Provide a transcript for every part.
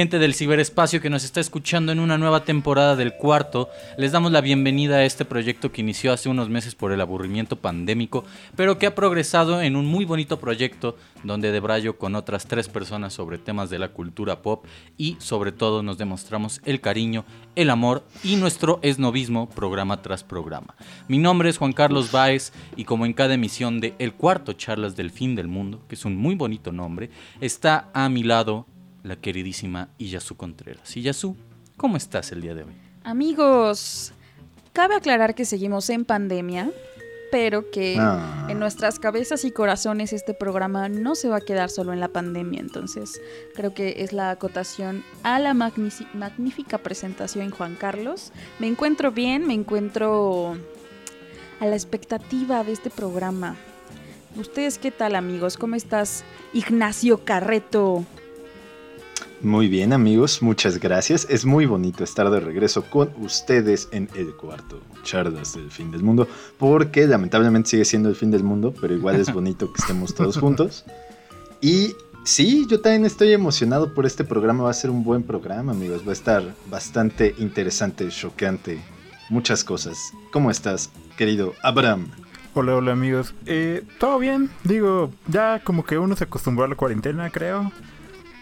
Gente del ciberespacio que nos está escuchando en una nueva temporada del cuarto, les damos la bienvenida a este proyecto que inició hace unos meses por el aburrimiento pandémico, pero que ha progresado en un muy bonito proyecto donde debrayo con otras tres personas sobre temas de la cultura pop y sobre todo nos demostramos el cariño, el amor y nuestro esnovismo programa tras programa. Mi nombre es Juan Carlos Báez y como en cada emisión de El Cuarto Charlas del Fin del Mundo, que es un muy bonito nombre, está a mi lado la queridísima Iyasu Contreras. Iyasu, ¿cómo estás el día de hoy? Amigos, cabe aclarar que seguimos en pandemia, pero que Ah. en nuestras cabezas y corazones este programa no se va a quedar solo en la pandemia. Entonces, creo que es la acotación a la magnífica presentación, Juan Carlos. Me encuentro bien, me encuentro a la expectativa de este programa. ¿Ustedes qué tal, amigos? ¿Cómo estás, Ignacio Carreto? Muy bien amigos, muchas gracias. Es muy bonito estar de regreso con ustedes en el cuarto charlas del fin del mundo, porque lamentablemente sigue siendo el fin del mundo, pero igual es bonito que estemos todos juntos. Y sí, yo también estoy emocionado por este programa, va a ser un buen programa amigos, va a estar bastante interesante, choqueante, muchas cosas. ¿Cómo estás, querido Abraham? Hola, hola amigos. Eh, Todo bien, digo, ya como que uno se acostumbró a la cuarentena, creo,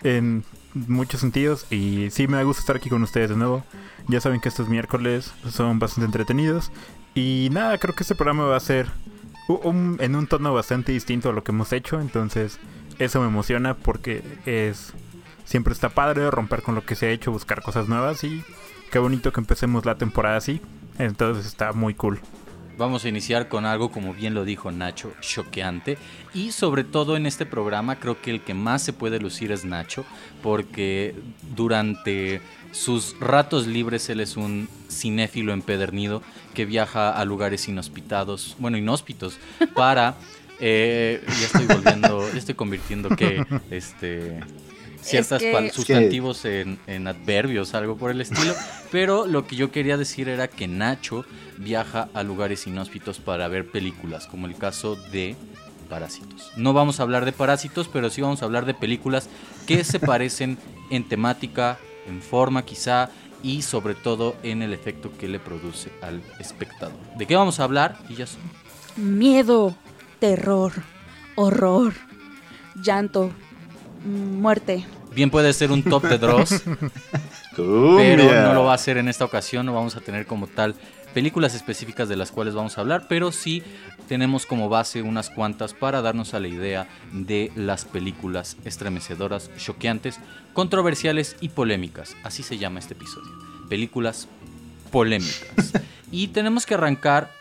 en muchos sentidos. Y sí, me gusta estar aquí con ustedes de nuevo. Ya saben que estos miércoles son bastante entretenidos. Y nada, creo que este programa va a ser un- en un tono bastante distinto a lo que hemos hecho. Entonces, eso me emociona porque es... Siempre está padre romper con lo que se ha hecho, buscar cosas nuevas y qué bonito que empecemos la temporada así. Entonces está muy cool. Vamos a iniciar con algo, como bien lo dijo Nacho, choqueante. Y sobre todo en este programa creo que el que más se puede lucir es Nacho, porque durante sus ratos libres él es un cinéfilo empedernido que viaja a lugares inhospitados, bueno, inhóspitos, para... eh, ya estoy volviendo, ya estoy convirtiendo que este pal- Es que- sustantivos en, en adverbios, algo por el estilo. Pero lo que yo quería decir era que Nacho viaja a lugares inhóspitos para ver películas, como el caso de Parásitos. No vamos a hablar de Parásitos, pero sí vamos a hablar de películas que se parecen en temática, en forma quizá, y sobre todo en el efecto que le produce al espectador. ¿De qué vamos a hablar? Y ya son. Miedo, terror, horror, llanto, muerte. Bien puede ser un top de Dross, pero no lo va a hacer en esta ocasión, no vamos a tener como tal películas específicas de las cuales vamos a hablar, pero sí tenemos como base unas cuantas para darnos a la idea de las películas estremecedoras, choqueantes, controversiales y polémicas. Así se llama este episodio. Películas polémicas. y tenemos que arrancar,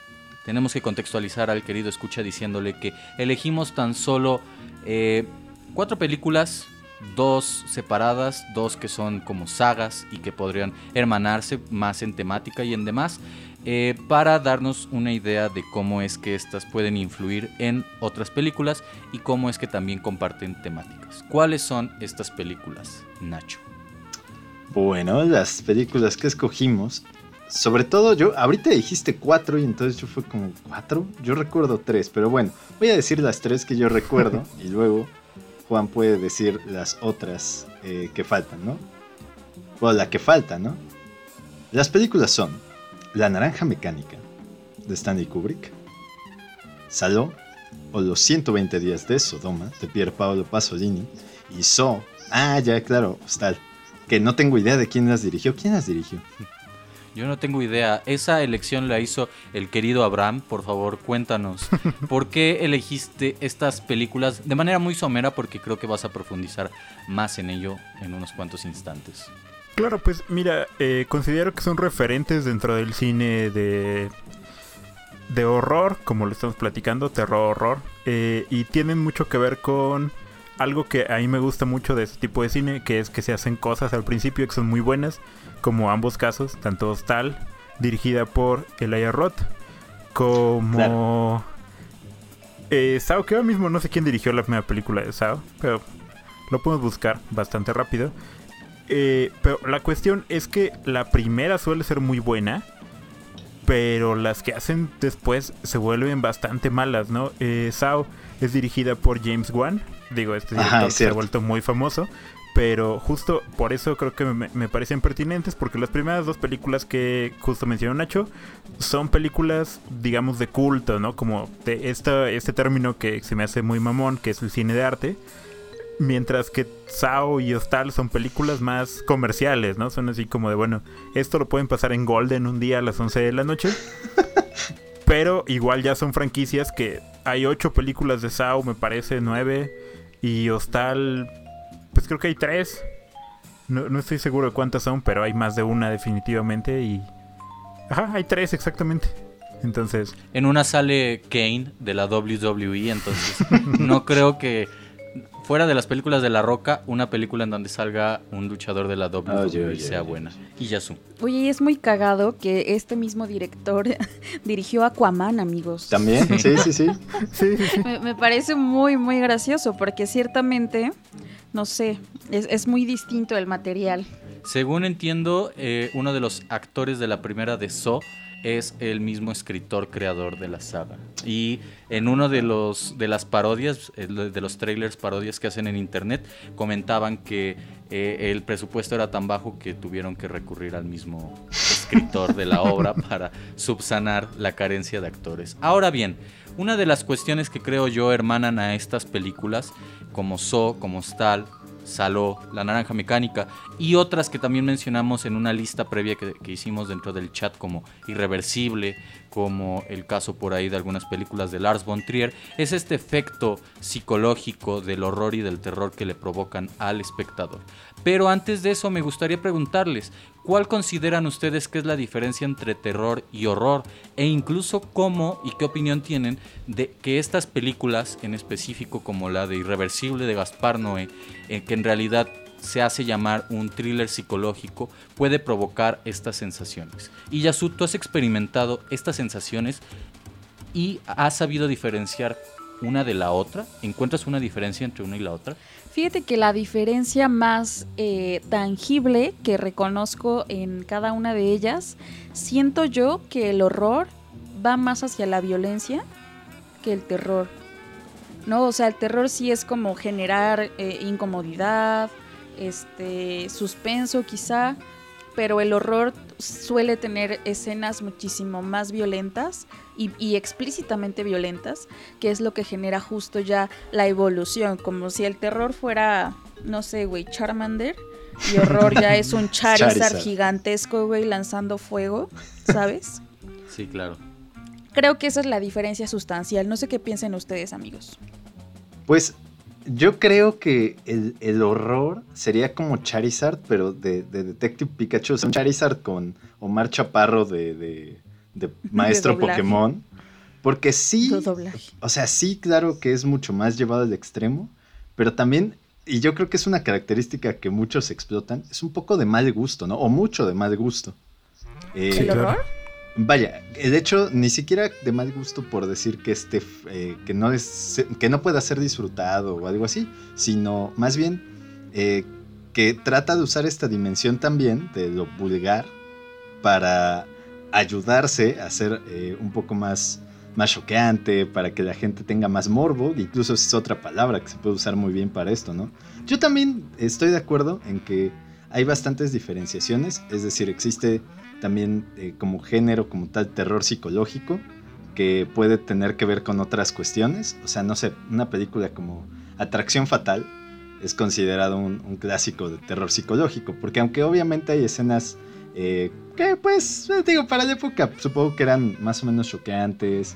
tenemos que contextualizar al querido escucha diciéndole que elegimos tan solo eh, cuatro películas dos separadas, dos que son como sagas y que podrían hermanarse más en temática y en demás, eh, para darnos una idea de cómo es que estas pueden influir en otras películas y cómo es que también comparten temáticas. ¿Cuáles son estas películas, Nacho? Bueno, las películas que escogimos, sobre todo yo, ahorita dijiste cuatro y entonces yo fue como cuatro, yo recuerdo tres, pero bueno, voy a decir las tres que yo recuerdo y luego Juan puede decir las otras eh, que faltan, ¿no? O la que falta, ¿no? Las películas son La Naranja Mecánica, de Stanley Kubrick, Saló, o Los 120 días de Sodoma, de Pier Paolo Pasolini, y So, ah, ya, claro, Hostal, que no tengo idea de quién las dirigió. ¿Quién las dirigió? Yo no tengo idea. Esa elección la hizo el querido Abraham. Por favor, cuéntanos. ¿Por qué elegiste estas películas de manera muy somera? Porque creo que vas a profundizar más en ello en unos cuantos instantes. Claro, pues mira, eh, considero que son referentes dentro del cine de, de horror, como lo estamos platicando, terror, horror, eh, y tienen mucho que ver con algo que a mí me gusta mucho de este tipo de cine, que es que se hacen cosas al principio que son muy buenas, como ambos casos, tanto Hostal, dirigida por Elijah Roth, como... Claro. Eh, Sao, que ahora mismo no sé quién dirigió la primera película de Sao, pero lo podemos buscar bastante rápido. Eh, pero la cuestión es que la primera suele ser muy buena, pero las que hacen después se vuelven bastante malas, ¿no? Eh, Sao es dirigida por James Wan, digo, este Ajá, director es se ha vuelto muy famoso, Pero justo por eso creo que me, me, parecen pertinentes, porque las primeras dos películas que justo mencionó Nacho son películas, digamos, de culto, ¿no? Como de esta, este término que se me hace muy mamón, que es el cine de arte. Mientras que Sao y Hostal son películas más comerciales, ¿no? Son así como de, bueno, esto lo pueden pasar en Golden un día a las 11 de la noche. pero igual ya son franquicias que hay ocho películas de Sao, me parece, nueve. Y Hostal pues creo que hay tres. No, estoy seguro de cuántas son, pero hay más de una definitivamente y... Ajá, hay tres exactamente. Entonces... En una sale Kane de la WWE, entonces no creo que fuera de las películas de La Roca, una película en donde salga un luchador de la WWE sea buena. Y Yasu. Oye, y es muy cagado que este mismo director dirigió Aquaman, amigos. También, sí, sí, sí. Me, me, parece muy, muy gracioso porque ciertamente no sé, es, muy distinto el material. Según entiendo, eh, uno de los actores de la primera de So es el mismo escritor creador de la saga. Y en uno de los de las parodias, de los trailers parodias que hacen en internet, comentaban que eh, el presupuesto era tan bajo que tuvieron que recurrir al mismo escritor de la obra para subsanar la carencia de actores. Ahora bien, una de las cuestiones que creo yo hermanan a estas películas como So, como Stal, Saló, La Naranja Mecánica y otras que también mencionamos en una lista previa que, hicimos dentro del chat como Irreversible, como el caso por ahí de algunas películas de Lars von Trier, es este efecto psicológico del horror y del terror que le provocan al espectador. Pero antes de eso me gustaría preguntarles, ¿cuál consideran ustedes que es la diferencia entre terror y horror? E incluso cómo y qué opinión tienen de que estas películas, en específico como la de Irreversible de Gaspar Noé, eh, que en realidad se hace llamar un thriller psicológico, puede provocar estas sensaciones. Y Yasu, tú has experimentado estas sensaciones y has sabido diferenciar una de la otra? ¿Encuentras una diferencia entre una y la otra? Fíjate que la diferencia más eh, tangible que reconozco en cada una de ellas, siento yo que el horror va más hacia la violencia que el terror. ¿No? O sea, el terror sí es como generar eh, incomodidad, este, suspenso quizá, pero el horror suele tener escenas muchísimo más violentas y, explícitamente violentas, que es lo que genera justo ya la evolución, como si el terror fuera, no sé, güey, Charmander. Y horror ya es un Charizard, gigantesco, güey, lanzando fuego, ¿sabes? Sí, claro. Creo que esa es la diferencia sustancial. No sé qué piensen ustedes, amigos. Pues yo creo que el, horror sería como Charizard, pero de, Detective Pikachu. O sea, un Charizard con Omar Chaparro de, Maestro Pokémon. Porque sí. O sea, sí, claro que es mucho más llevado al extremo. Pero también, y yo creo que es una característica que muchos explotan, es un poco de mal gusto, ¿no? O mucho de mal gusto. ¿El horror? Vaya, de hecho, ni siquiera de mal gusto por decir que este eh, que no es que no pueda ser disfrutado o algo así, sino más bien eh, que trata de usar esta dimensión también de lo vulgar para ayudarse a ser eh, un poco más más choqueante, para que la gente tenga más morbo, incluso es otra palabra que se puede usar muy bien para esto, ¿no? Yo también estoy de acuerdo en que hay bastantes diferenciaciones, es decir, existe también eh, como género, como tal, terror psicológico, que puede tener que ver con otras cuestiones. O sea, no sé, una película como Atracción Fatal es considerado un, clásico de terror psicológico, porque aunque obviamente hay escenas eh, que pues, eh, digo, para la época supongo que eran más o menos choqueantes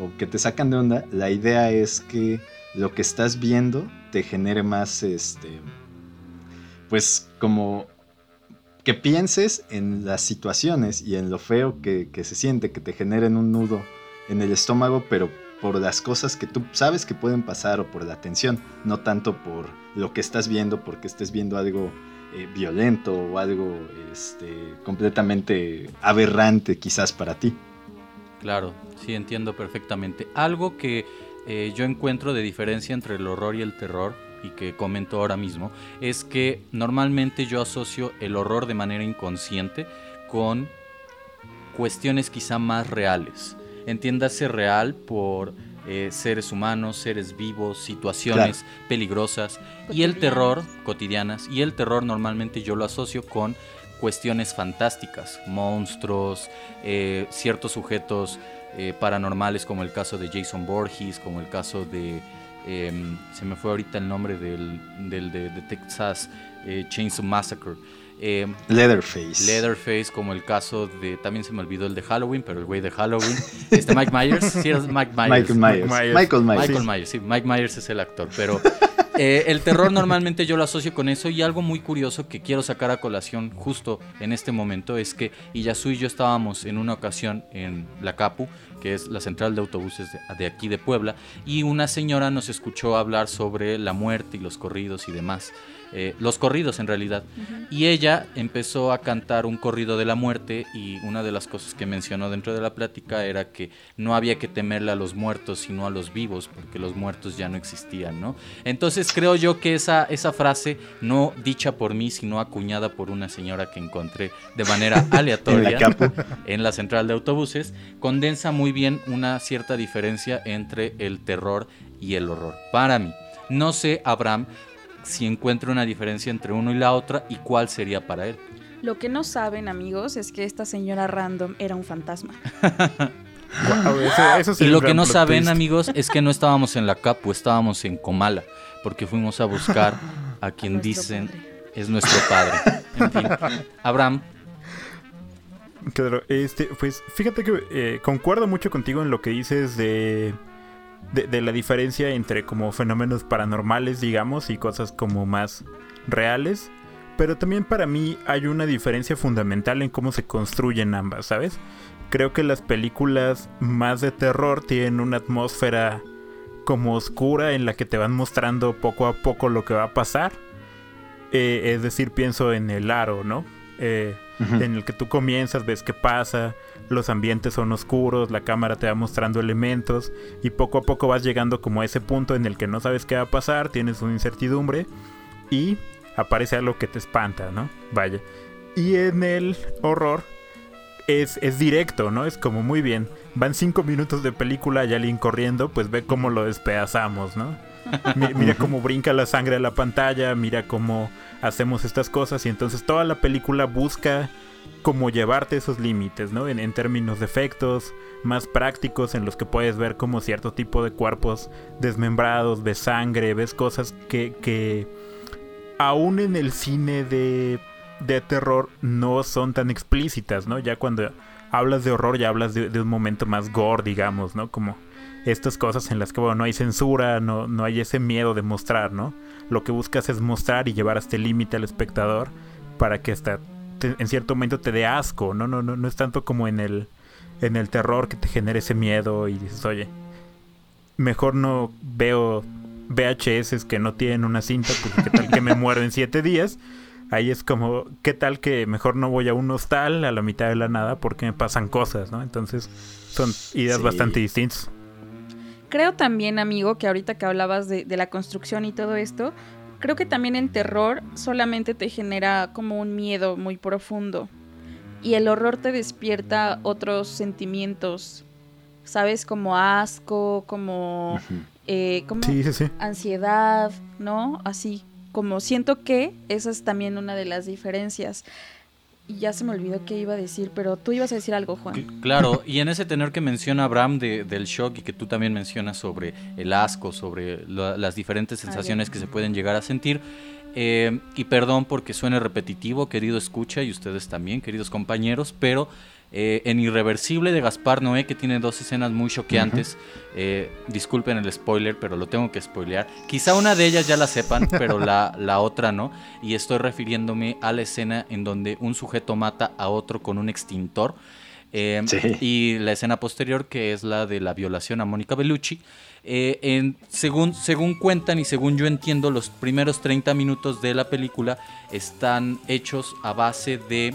o que te sacan de onda, la idea es que lo que estás viendo te genere más, este, pues como que pienses en las situaciones y en lo feo que, se siente, que te generen un nudo en el estómago, pero por las cosas que tú sabes que pueden pasar o por la tensión, no tanto por lo que estás viendo, porque estés viendo algo eh, violento o algo este, completamente aberrante quizás para ti. Claro, sí entiendo perfectamente. Algo que eh, yo encuentro de diferencia entre el horror y el terror y que comento ahora mismo, es que normalmente yo asocio el horror de manera inconsciente con cuestiones quizá más reales. Entiéndase real por eh, seres humanos, seres vivos, situaciones peligrosas y el terror cotidianas. Y el terror normalmente yo lo asocio con cuestiones fantásticas, monstruos, eh, ciertos sujetos eh, paranormales como el caso de Jason Borges, como el caso de... Em, se me fue ahorita el nombre del, del de, Texas Chainsaw Massacre. Em, Leatherface. Leatherface, como el caso de. También se me olvidó el de Halloween, pero el güey de Halloween. Este Mike Myers. Sí, es Mike Myers. Michael Myers. Michael Myers. Michael Myers, sí. Mike Myers es el actor. Pero eh, el terror normalmente yo lo asocio con eso. Y algo muy curioso que quiero sacar a colación justo en este momento es que Iyasu y yo estábamos en una ocasión en la Capu, que es la central de autobuses de, de aquí de Puebla. Y una señora nos escuchó hablar sobre la muerte y los corridos y demás. Eh, los corridos en realidad. Y ella empezó a cantar un corrido de la muerte y una de las cosas que mencionó dentro de la plática era que no había que temerle a los muertos sino a los vivos porque los muertos ya no existían, ¿no? Entonces creo yo que esa, esa frase, no dicha por mí sino acuñada por una señora que encontré de manera aleatoria en la central de autobuses, condensa muy bien una cierta diferencia entre el terror y el horror. Para mí. No sé, Abraham, si encuentra una diferencia entre uno y la otra y cuál sería para él. Lo que no saben, amigos, es que esta señora random era un fantasma. y lo que no saben, amigos, es que no estábamos en la Capu, estábamos en Comala, porque fuimos a buscar a quien dicen es nuestro padre. En fin, Abraham. Claro, este, pues fíjate que eh, concuerdo mucho contigo en lo que dices de de, la diferencia entre como fenómenos paranormales, digamos, y cosas como más reales. Pero también para mí hay una diferencia fundamental en cómo se construyen ambas, ¿sabes? Creo que las películas más de terror tienen una atmósfera como oscura en la que te van mostrando poco a poco lo que va a pasar. Eh, es decir, pienso en el aro, ¿no? Eh, en el que tú comienzas, ves qué pasa, los ambientes son oscuros, la cámara te va mostrando elementos y poco a poco vas llegando como a ese punto en el que no sabes qué va a pasar, tienes una incertidumbre y aparece algo que te espanta, ¿no? Vaya. Y en el horror es, es directo, ¿no? Es como muy bien. Van cinco minutos de película y alguien corriendo, pues ve cómo lo despedazamos, ¿no? mira cómo brinca la sangre a la pantalla, mira cómo hacemos estas cosas y entonces toda la película busca como llevarte esos límites, ¿no? En, términos de efectos más prácticos en los que puedes ver como cierto tipo de cuerpos desmembrados, ves sangre, ves cosas que, que aún en el cine de, de terror no son tan explícitas, ¿no? Ya cuando hablas de horror ya hablas de, un momento más gore, digamos, ¿no? Como estas cosas en las que, bueno, no hay censura, no, no hay ese miedo de mostrar, ¿no? Lo que buscas es mostrar y llevar hasta el límite al espectador para que en cierto momento te dé asco, ¿no? No, no, no es tanto como en el, en el terror que te genere ese miedo y dices, oye, mejor no veo VHS que no tienen una cinta porque qué tal que me muero en siete días. Ahí es como, ¿qué tal que mejor no voy a un hostal a la mitad de la nada porque me pasan cosas, ¿no? Entonces son ideas bastante distintas. Creo también, amigo, que ahorita que hablabas de, de la construcción y todo esto, Creo que también en terror solamente te genera como un miedo muy profundo. Y el horror te despierta otros sentimientos, ¿sabes? Como asco, como, eh, como ansiedad, ¿no? Así, como siento que esa es también una de las diferencias. Y ya se me olvidó qué iba a decir, pero tú ibas a decir algo, Juan. Claro, y en ese tener que menciona Abraham de, del shock y que tú también mencionas sobre el asco, sobre las diferentes sensaciones que se pueden llegar a sentir. Eh, y perdón porque suene repetitivo, querido escucha, y ustedes también, queridos compañeros, pero eh, en Irreversible de Gaspar Noé, que tiene dos escenas muy choqueantes. Eh, disculpen el spoiler, pero lo tengo que spoilear. Quizá una de ellas ya la sepan, pero la, la otra no. Y estoy refiriéndome a la escena en donde un sujeto mata a otro con un extintor. Eh, y la escena posterior, que es la de la violación a Mónica Bellucci. en, según, según cuentan y según yo entiendo, los primeros 30 minutos de la película están hechos a base de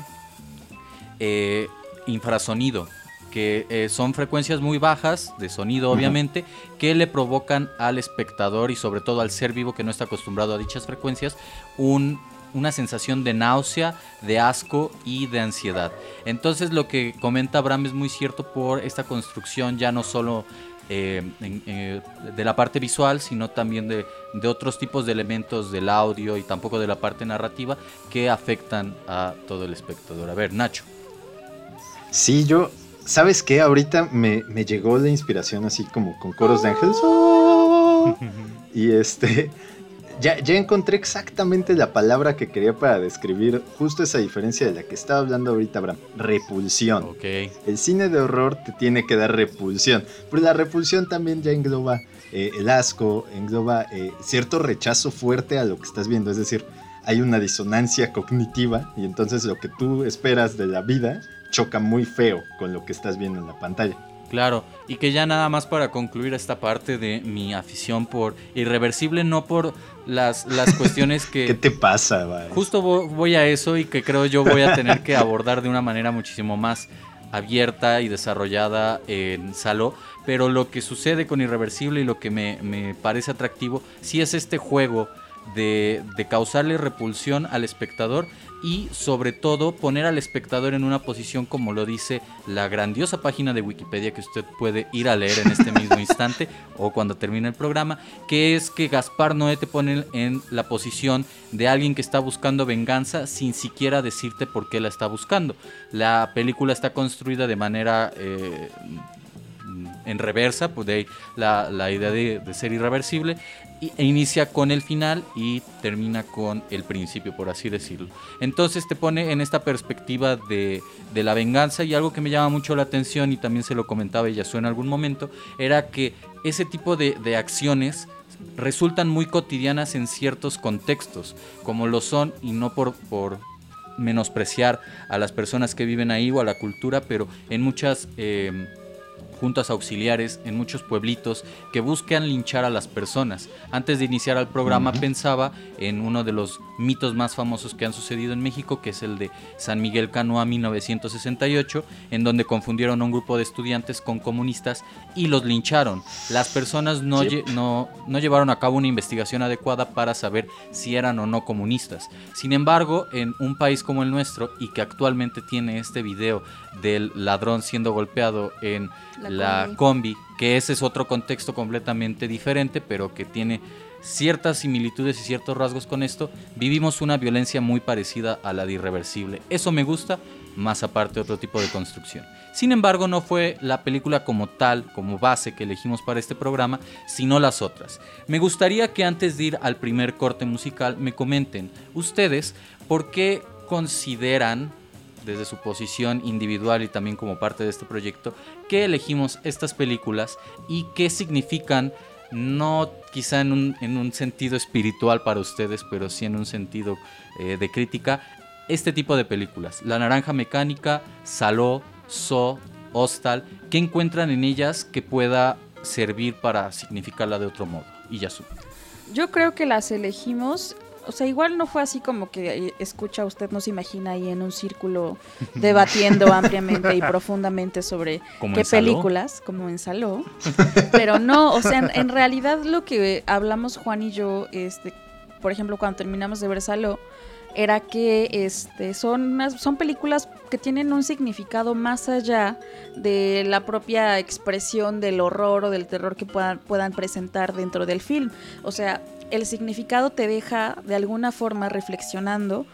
infrasonido, que eh, son frecuencias muy bajas de sonido obviamente, que le provocan al espectador y sobre todo al ser vivo que no está acostumbrado a dichas frecuencias un, una sensación de náusea, de asco y de ansiedad. Entonces lo que comenta Abraham es muy cierto por esta construcción ya no solo eh, eh, de la parte visual, sino también de, de otros tipos de elementos del audio y tampoco de la parte narrativa que afectan a todo el espectador. A ver, Nacho. Sí, yo, ¿sabes qué? Ahorita me, me llegó la inspiración así como con coros de ángeles. ¡Oh! Y este, ya, ya encontré exactamente la palabra que quería para describir justo esa diferencia de la que estaba hablando ahorita, Abraham. Repulsión. Ok. El cine de horror te tiene que dar repulsión, pero la repulsión también ya engloba eh, el asco, engloba eh, cierto rechazo fuerte a lo que estás viendo, es decir, hay una disonancia cognitiva y entonces lo que tú esperas de la vida choca muy feo con lo que estás viendo en la pantalla. Claro, y que ya nada más para concluir esta parte de mi afición por irreversible, no por las, las cuestiones que... ¿Qué te pasa, Baez? Justo vo- voy a eso y que creo yo voy a tener que abordar de una manera muchísimo más abierta y desarrollada en Saló, pero lo que sucede con Irreversible y lo que me, me parece atractivo sí es este juego de, de causarle repulsión al espectador y sobre todo poner al espectador en una posición como lo dice la grandiosa página de Wikipedia que usted puede ir a leer en este mismo instante o cuando termine el programa, que es que Gaspar Noé te pone en la posición de alguien que está buscando venganza sin siquiera decirte por qué la está buscando. La película está construida de manera eh, en reversa, pues de ahí la, la idea de, de ser irreversible, e inicia con el final y termina con el principio, por así decirlo. Entonces te pone en esta perspectiva de, de la venganza y algo que me llama mucho la atención y también se lo comentaba Yasuo en algún momento, era que ese tipo de, de acciones resultan muy cotidianas en ciertos contextos, como lo son, y no por, por menospreciar a las personas que viven ahí o a la cultura, pero en muchas eh, juntas auxiliares, en muchos pueblitos que buscan linchar a las personas. Antes de iniciar el programa pensaba en uno de los mitos más famosos que han sucedido en México, que es el de San Miguel Canoa 1968, en donde confundieron a un grupo de estudiantes con comunistas y los lincharon. Las personas no, Sí. lle- no, no llevaron a cabo una investigación adecuada para saber si eran o no comunistas. Sin embargo, en un país como el nuestro y que actualmente tiene este video del ladrón siendo golpeado en La la, combi. combi, que ese es otro contexto completamente diferente, pero que tiene ciertas similitudes y ciertos rasgos con esto, vivimos una violencia muy parecida a la de irreversible. Eso me gusta, más aparte otro tipo de construcción. Sin embargo, no fue la película como tal, como base que elegimos para este programa, sino las otras. Me gustaría que antes de ir al primer corte musical me comenten ustedes por qué consideran desde su posición individual y también como parte de este proyecto, que elegimos estas películas y qué significan, no quizá en un, en un sentido espiritual para ustedes, pero sí en un sentido eh, de crítica, este tipo de películas. La Naranja Mecánica, Saló, So, Hostal, ¿qué encuentran en ellas que pueda servir para significarla de otro modo? Y ya su. Yo creo que las elegimos. O sea, igual no fue así como que eh, escucha, usted no se imagina ahí en un círculo debatiendo ampliamente y profundamente sobre qué películas, como en Saló. Pero no, o sea, en, en realidad lo que hablamos Juan y yo, este, por ejemplo, cuando terminamos de ver Saló, era que este, son, unas- son películas que tienen un significado más allá de la propia expresión del horror o del terror que puedan, puedan presentar dentro del film. O sea, el significado te deja de alguna forma reflexionando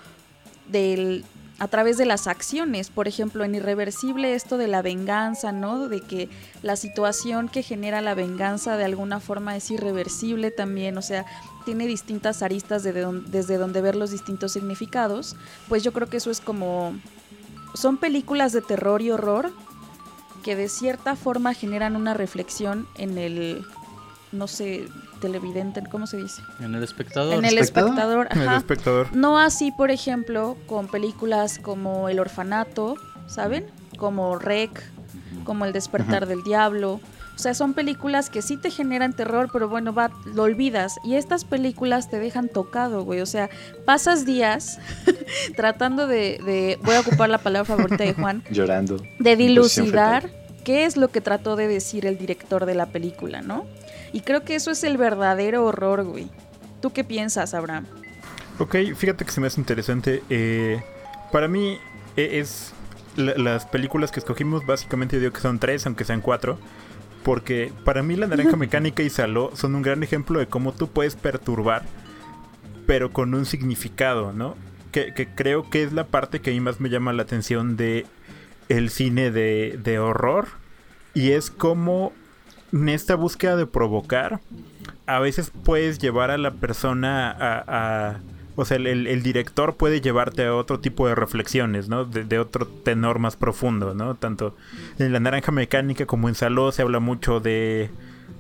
del, a través de las acciones. Por ejemplo, en Irreversible esto de la venganza, ¿no? De que la situación que genera la venganza de alguna forma es irreversible también, o sea, tiene distintas aristas desde donde ver los distintos significados. Pues yo creo que eso es como... Son películas de terror y horror que de cierta forma generan una reflexión en el, no sé, televidente, ¿cómo se dice? En el espectador. En el ¿Espectador? espectador, El ajá. espectador. No así, por ejemplo, con películas como El Orfanato, ¿saben? Como Rec, como El Despertar del Diablo. O sea, son películas que sí te generan terror, pero bueno, va, lo olvidas. Y estas películas te dejan tocado, güey. O sea, pasas días tratando de, de- voy a ocupar la palabra favorita de Juan, Llorando. de dilucidar qué es lo que trató de decir el director de la película, ¿no? Y creo que eso es el verdadero horror, güey. ¿Tú qué piensas, Abraham? Ok, fíjate que se me hace interesante. eh, para mí eh, es la- las películas que escogimos, básicamente digo que son tres, aunque sean cuatro. Porque para mí la naranja mecánica y Saló son un gran ejemplo de cómo tú puedes perturbar, pero con un significado, ¿no? Que, que creo que es la parte que a mí más me llama la atención de el cine de, de horror. Y es como en esta búsqueda de provocar, a veces puedes llevar a la persona a... o sea, el, el, director puede llevarte a otro tipo de reflexiones, ¿no? De, de, otro tenor más profundo, ¿no? Tanto en La Naranja Mecánica como en Saló se habla mucho de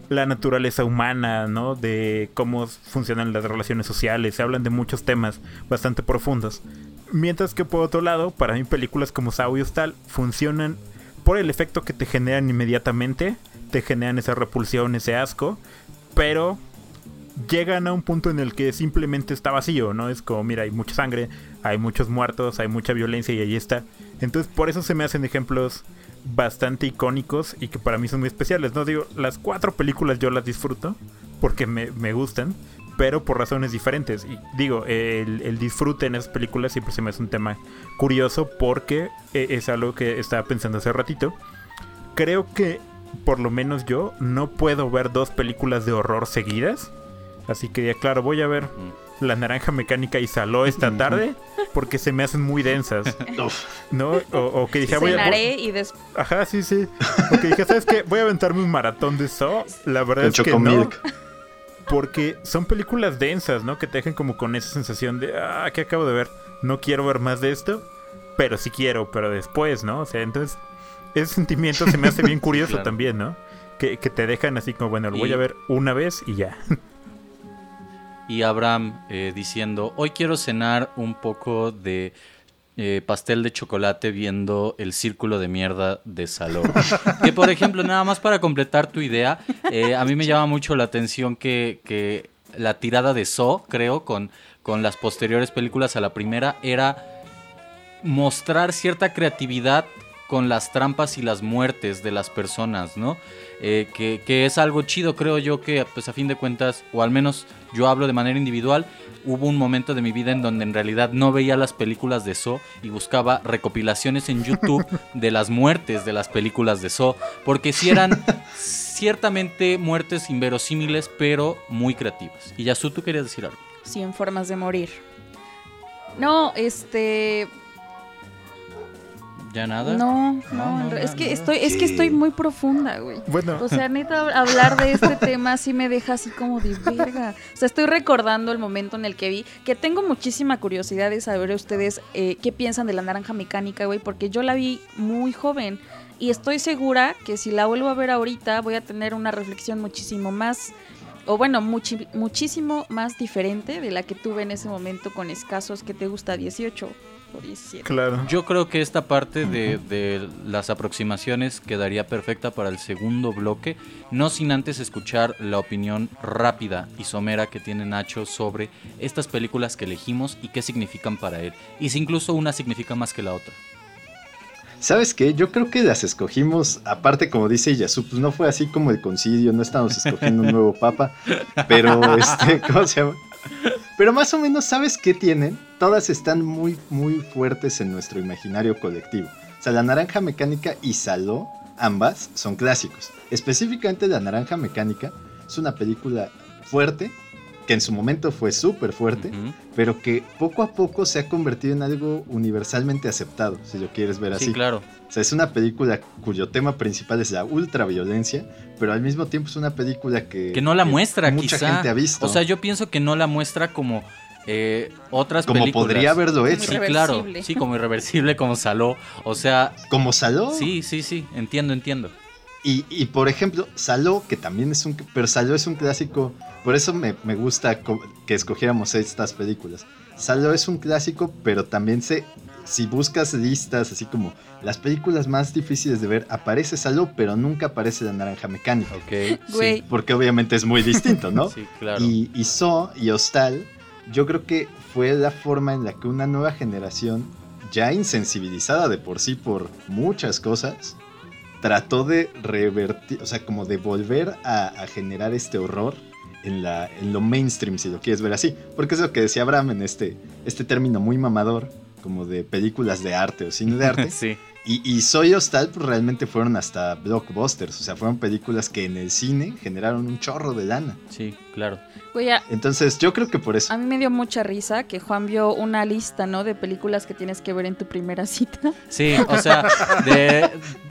la naturaleza humana, ¿no? De cómo funcionan las relaciones sociales, se hablan de muchos temas bastante profundos. Mientras que por otro lado, para mí películas como Sao y Hostal funcionan por el efecto que te generan inmediatamente, te generan esa repulsión, ese asco, pero llegan a un punto en el que simplemente está vacío, ¿no? Es como, mira, hay mucha sangre, hay muchos muertos, hay mucha violencia y ahí está. Entonces, por eso se me hacen ejemplos bastante icónicos y que para mí son muy especiales, ¿no? Digo, las cuatro películas yo las disfruto porque me, me gustan, pero por razones diferentes. Y digo, el, el, disfrute en esas películas siempre se me hace un tema curioso porque es algo que estaba pensando hace ratito. Creo que, por lo menos yo, no puedo ver dos películas de horror seguidas Así que ya claro, voy a ver La Naranja Mecánica y Saló esta tarde porque se me hacen muy densas. ¿No? O, o que dije, voy a... Y des... Ajá, sí, sí. O que dije, ¿sabes qué? Voy a aventarme un maratón de Saw. La verdad El es que no. Porque son películas densas, ¿no? Que te dejan como con esa sensación de, ah, ¿qué acabo de ver? No quiero ver más de esto, pero sí quiero, pero después, ¿no? O sea, entonces, ese sentimiento se me hace bien curioso claro. también, ¿no? Que, que, te dejan así como, bueno, lo voy a ver una vez y ya y Abraham eh, diciendo, hoy quiero cenar un poco de eh, pastel de chocolate viendo el círculo de mierda de Saló. que por ejemplo, nada más para completar tu idea, eh, a mí me llama mucho la atención que, que la tirada de So, creo, con, con las posteriores películas a la primera, era mostrar cierta creatividad con las trampas y las muertes de las personas, ¿no? Eh, que, que, es algo chido, creo yo que pues a fin de cuentas, o al menos yo hablo de manera individual, hubo un momento de mi vida en donde en realidad no veía las películas de So y buscaba recopilaciones en YouTube de las muertes de las películas de So, porque si sí eran ciertamente muertes inverosímiles, pero muy creativas. Y Yasu, tú querías decir algo. Sí, en formas de morir. No, este, ¿Ya nada? No, no, no, no es que estoy, es que estoy muy profunda, güey. Bueno. O sea, neta, hablar de este tema sí me deja así como de verga. O sea, estoy recordando el momento en el que vi, que tengo muchísima curiosidad de saber ustedes eh, qué piensan de la naranja mecánica, güey, porque yo la vi muy joven. Y estoy segura que si la vuelvo a ver ahorita voy a tener una reflexión muchísimo más o bueno, muchi muchísimo más diferente de la que tuve en ese momento con escasos que te gusta 18 17. Claro. Yo creo que esta parte de, de, las aproximaciones quedaría perfecta para el segundo bloque, no sin antes escuchar la opinión rápida y somera que tiene Nacho sobre estas películas que elegimos y qué significan para él, y si incluso una significa más que la otra. ¿Sabes qué? Yo creo que las escogimos, aparte como dice Yasu, pues no fue así como el concilio, no estamos escogiendo un nuevo papa, pero este, ¿cómo se llama? Pero más o menos, ¿sabes qué tienen? Todas están muy, muy fuertes en nuestro imaginario colectivo. O sea, la naranja mecánica y Saló, ambas son clásicos. Específicamente la naranja mecánica es una película fuerte, que en su momento fue súper fuerte, uh -huh. pero que poco a poco se ha convertido en algo universalmente aceptado, si lo quieres ver así. Sí, claro. O sea, es una película cuyo tema principal es la ultraviolencia, pero al mismo tiempo es una película que... Que no la que muestra, mucha quizá. gente ha visto. O sea, yo pienso que no la muestra como... Eh, otras como películas. podría haberlo hecho. Sí, claro. Sí, como irreversible, como Saló. O sea. ¿Como Saló? Sí, sí, sí. Entiendo, entiendo. Y, y, por ejemplo, Saló, que también es un. Pero Saló es un clásico. Por eso me, me gusta que escogiéramos estas películas. Saló es un clásico, pero también se. Si buscas listas así como las películas más difíciles de ver, aparece Saló, pero nunca aparece la naranja mecánica. Ok. Güey. Porque obviamente es muy distinto, ¿no? sí, claro. Y, y So y Hostal, yo creo que fue la forma en la que una nueva generación, ya insensibilizada de por sí por muchas cosas, trató de revertir, o sea, como de volver a, a generar este horror en, la, en, lo mainstream, si lo quieres ver así. Porque es lo que decía Abraham en este, este término muy mamador, como de películas de arte o cine de arte. sí. Y, y Soy Hostal pues, realmente fueron hasta blockbusters, o sea, fueron películas que en el cine generaron un chorro de lana. Sí, claro. Güey, a, Entonces yo creo que por eso. a mí me dio mucha risa que Juan vio una lista, ¿no? De películas que tienes que ver en tu primera cita. Sí, o sea, de,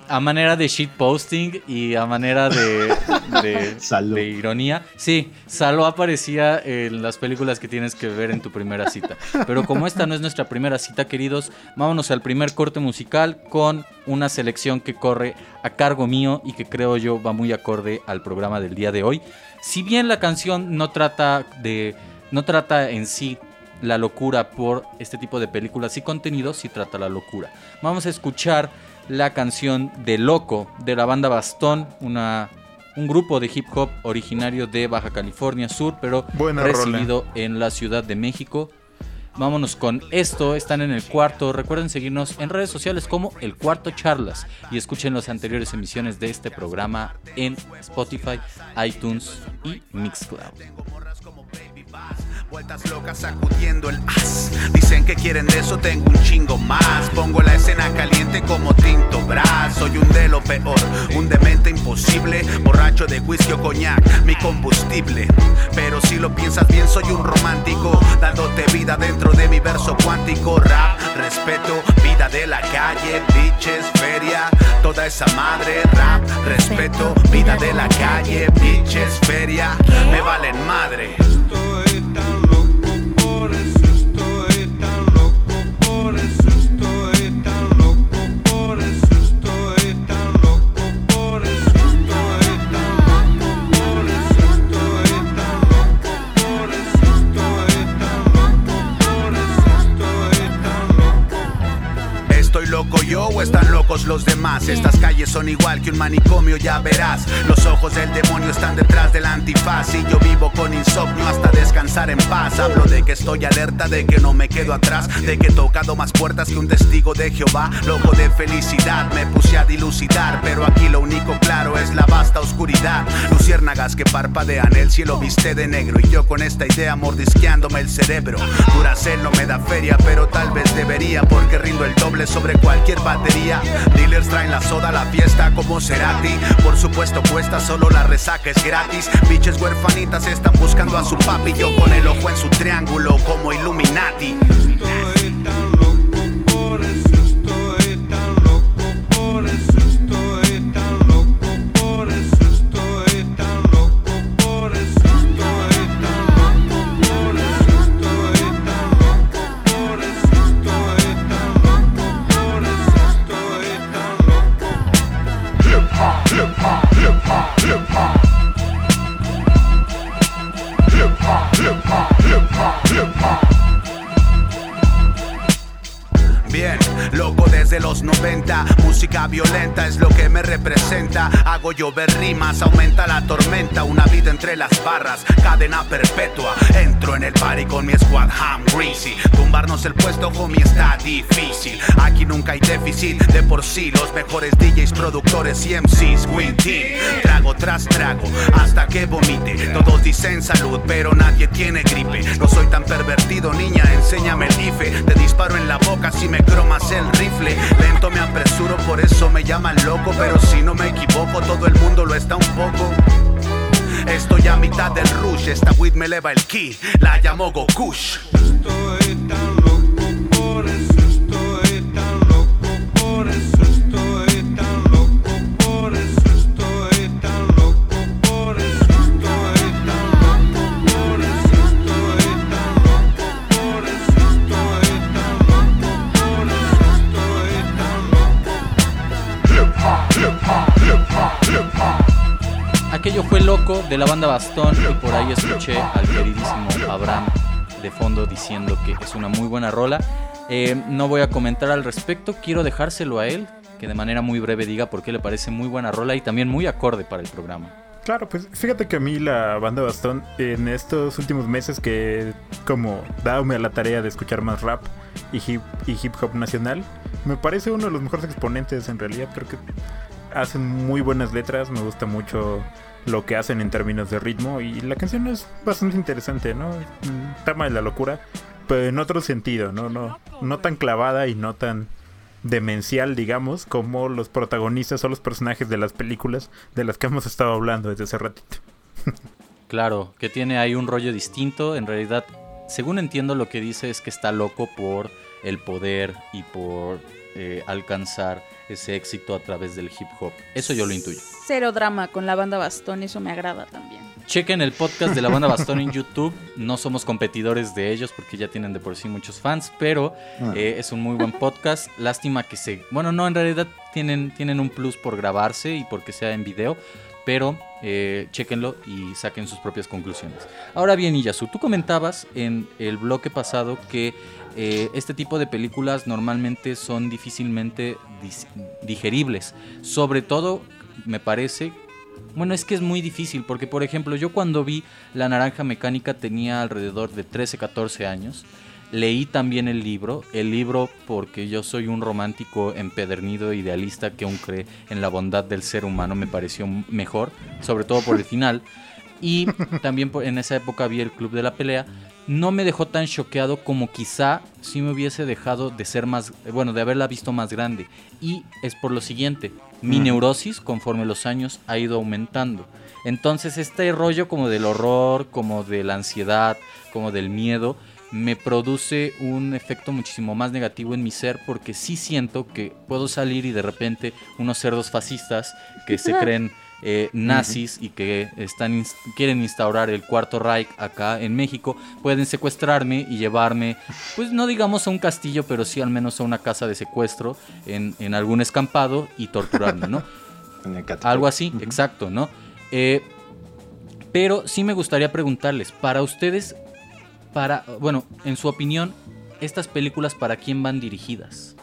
a manera de shitposting y a manera de, de, Salud. de ironía. Sí, Salo aparecía en las películas que tienes que ver en tu primera cita. Pero como esta no es nuestra primera cita, queridos, vámonos al primer corte musical con una selección que corre a cargo mío y que creo yo va muy acorde al programa del día de hoy. Si bien la canción no trata de no trata en sí la locura por este tipo de películas y contenidos, sí trata la locura. Vamos a escuchar la canción de Loco de la banda Bastón, una, un grupo de hip hop originario de Baja California Sur, pero Buena residido en la Ciudad de México. Vámonos con esto, están en el cuarto. Recuerden seguirnos en redes sociales como El Cuarto Charlas y escuchen las anteriores emisiones de este programa en Spotify, iTunes y Mixcloud. Vueltas locas sacudiendo el as. Dicen que quieren de eso, tengo un chingo más. Pongo la escena caliente como tinto bras. Soy un de lo peor, un demente imposible. Borracho de whisky o coñac, mi combustible. Pero si lo piensas bien, soy un romántico. Dándote vida dentro de mi verso cuántico. Rap, respeto, vida de la calle, bitches, feria. Toda esa madre, rap, respeto, vida de la calle, bitches, feria. Me valen madre. Estoy tan o están locos los demás. Estas calles son igual que un manicomio, ya verás. Los ojos del demonio están detrás del antifaz. Y yo vivo con insomnio hasta descansar en paz. Hablo de que estoy alerta, de que no me quedo atrás. De que he tocado más puertas que un testigo de Jehová. Loco de felicidad, me puse a dilucidar. Pero aquí lo único claro es la vasta oscuridad. Luciérnagas que parpadean, el cielo viste de negro. Y yo con esta idea mordisqueándome el cerebro. Duracel no me da feria, pero tal vez debería. Porque rindo el doble sobre cualquier batería. Dealers traen la soda a la fiesta como Cerati. Por supuesto, cuesta solo la resaca es gratis. Biches huerfanitas están buscando a su papi. Yo con el ojo en su triángulo como Illuminati. Música violenta es lo que me representa. Hago llover rimas, aumenta la tormenta, una vida entre las barras, cadena perpetua. Entro en el party con mi squad, ham greasy. Tumbarnos el puesto, homie, está difícil. Aquí nunca hay déficit, de por sí, los mejores DJs, productores y MCs, Win Team. Trago tras trago, hasta que vomite. Todos dicen salud, pero nadie tiene gripe. No soy tan pervertido, niña, enséñame el IFE. Te disparo en la boca si me cromas el rifle. Lento me apresuro, por eso me llaman loco. Pero si no me equivoco, todo el mundo lo está un poco. Estoy a mitad del rush, esta weed me eleva el ki, la llamo Gokush. Aquello fue loco de la banda Bastón y por ahí escuché al queridísimo Abraham de fondo diciendo que es una muy buena rola. Eh, no voy a comentar al respecto, quiero dejárselo a él, que de manera muy breve diga por qué le parece muy buena rola y también muy acorde para el programa. Claro, pues fíjate que a mí la banda Bastón en estos últimos meses que como dame a la tarea de escuchar más rap y hip, y hip hop nacional, me parece uno de los mejores exponentes en realidad. Creo que hacen muy buenas letras, me gusta mucho lo que hacen en términos de ritmo y la canción es bastante interesante, ¿no? Un tema de la locura, pero en otro sentido, ¿no? No, no tan clavada y no tan demencial, digamos, como los protagonistas o los personajes de las películas de las que hemos estado hablando desde hace ratito. Claro, que tiene ahí un rollo distinto. En realidad, según entiendo, lo que dice es que está loco por el poder y por eh, alcanzar ese éxito a través del hip hop. Eso yo lo intuyo. Cero drama con la banda Bastón, eso me agrada también. Chequen el podcast de la banda Bastón en YouTube. No somos competidores de ellos porque ya tienen de por sí muchos fans, pero Ah. eh, es un muy buen podcast. Lástima que se... Bueno, no, en realidad tienen, tienen un plus por grabarse y porque sea en video, pero eh, chequenlo y saquen sus propias conclusiones. Ahora bien, Iyasu, tú comentabas en el bloque pasado que eh, este tipo de películas normalmente son difícilmente digeribles. Sobre todo, me parece, bueno, es que es muy difícil porque, por ejemplo, yo cuando vi La Naranja Mecánica tenía alrededor de 13, 14 años. Leí también el libro, el libro porque yo soy un romántico empedernido, idealista que aún cree en la bondad del ser humano, me pareció mejor, sobre todo por el final. Y también en esa época vi el Club de la Pelea. No me dejó tan choqueado como quizá si me hubiese dejado de ser más, bueno, de haberla visto más grande. Y es por lo siguiente, mi neurosis conforme los años ha ido aumentando. Entonces este rollo como del horror, como de la ansiedad, como del miedo, me produce un efecto muchísimo más negativo en mi ser porque sí siento que puedo salir y de repente unos cerdos fascistas que se creen eh, nazis y que están quieren instaurar el cuarto Reich acá en México pueden secuestrarme y llevarme pues no digamos a un castillo pero sí al menos a una casa de secuestro en, en algún escampado y torturarme, ¿no? Algo así, exacto, ¿no? Eh, pero sí me gustaría preguntarles, para ustedes, para, bueno, en su opinión, estas películas para quién van dirigidas?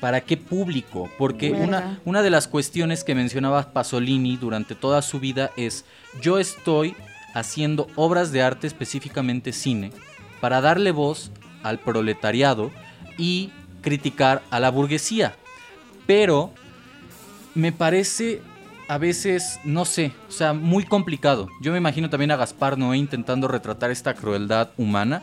¿Para qué público? Porque una, una de las cuestiones que mencionaba Pasolini durante toda su vida es, yo estoy haciendo obras de arte, específicamente cine, para darle voz al proletariado y criticar a la burguesía. Pero me parece a veces, no sé, o sea, muy complicado. Yo me imagino también a Gaspar Noé intentando retratar esta crueldad humana.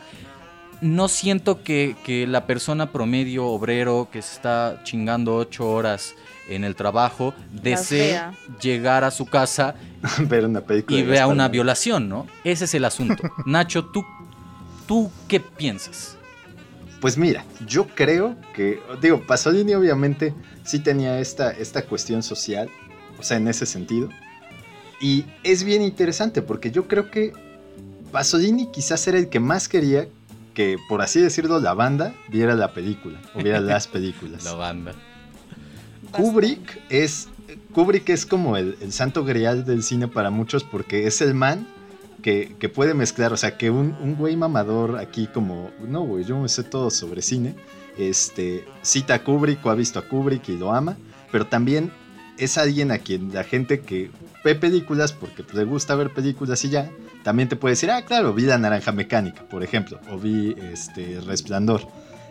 No siento que, que la persona promedio obrero que se está chingando ocho horas en el trabajo desee llegar a su casa Ver una película y vea una violación, ¿no? Ese es el asunto. Nacho, ¿tú, ¿tú qué piensas? Pues mira, yo creo que, digo, Pasolini obviamente sí tenía esta, esta cuestión social, o sea, en ese sentido. Y es bien interesante porque yo creo que Pasolini quizás era el que más quería que, por así decirlo, la banda viera la película, o viera las películas. La banda. Kubrick es, Kubrick es como el, el santo grial del cine para muchos porque es el man que, que puede mezclar, o sea, que un, un güey mamador aquí como, no güey, yo me sé todo sobre cine, este, cita a Kubrick o ha visto a Kubrick y lo ama, pero también es alguien a quien la gente que ve películas porque le gusta ver películas y ya, también te puede decir, ah, claro, vi La Naranja Mecánica, por ejemplo, o vi este, Resplandor.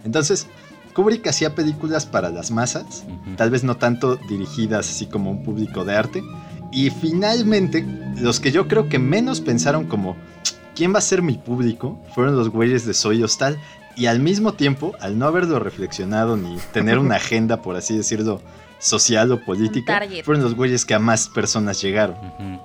Entonces, Kubrick hacía películas para las masas, Ujú. tal vez no tanto dirigidas así como a un público de arte. Y finalmente, los que yo creo que menos pensaron como, ¿quién va a ser mi público? Fueron los güeyes de Soy Hostal. Y al mismo tiempo, al no haberlo reflexionado ni tener una agenda, por así decirlo, social o política, fueron los güeyes que a más personas llegaron. Ujú.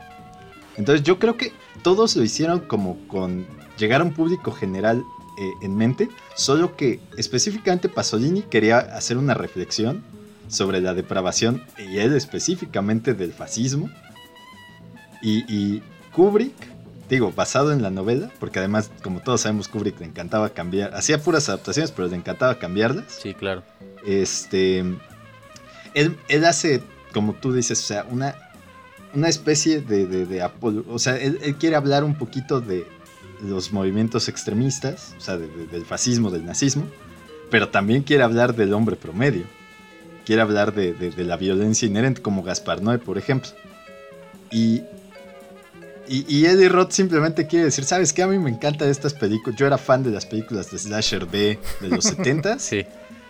Entonces yo creo que todos lo hicieron como con llegar a un público general eh, en mente, solo que específicamente Pasolini quería hacer una reflexión sobre la depravación y él específicamente del fascismo. Y, y Kubrick, digo, basado en la novela, porque además, como todos sabemos, Kubrick le encantaba cambiar, hacía puras adaptaciones, pero le encantaba cambiarlas. Sí, claro. Este. Él, él hace, como tú dices, o sea, una, una especie de, de, de apolo- O sea, él, él quiere hablar un poquito de los movimientos extremistas, o sea, de- de- del fascismo, del nazismo, pero también quiere hablar del hombre promedio. Quiere hablar de, la violencia inherente, como Gaspar Noé, por ejemplo. Y. Y, y Eddie Roth simplemente quiere decir, ¿sabes qué? A mí me encantan estas películas. Yo era fan de las películas de Slasher B de los 70s Sí.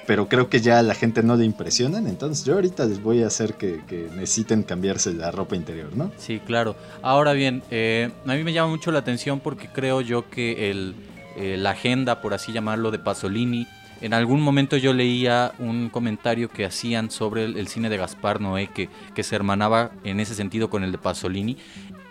Pero creo que ya a la gente no le impresionan, entonces yo ahorita les voy a hacer que, necesiten cambiarse la ropa interior, ¿no? Sí, claro. Ahora bien, eh, a mí me llama mucho la atención porque creo yo que el, eh, la agenda, por así llamarlo, de Pasolini En algún momento yo leía un comentario que hacían sobre el, el cine de Gaspar Noé, que, que se hermanaba en ese sentido con el de Pasolini.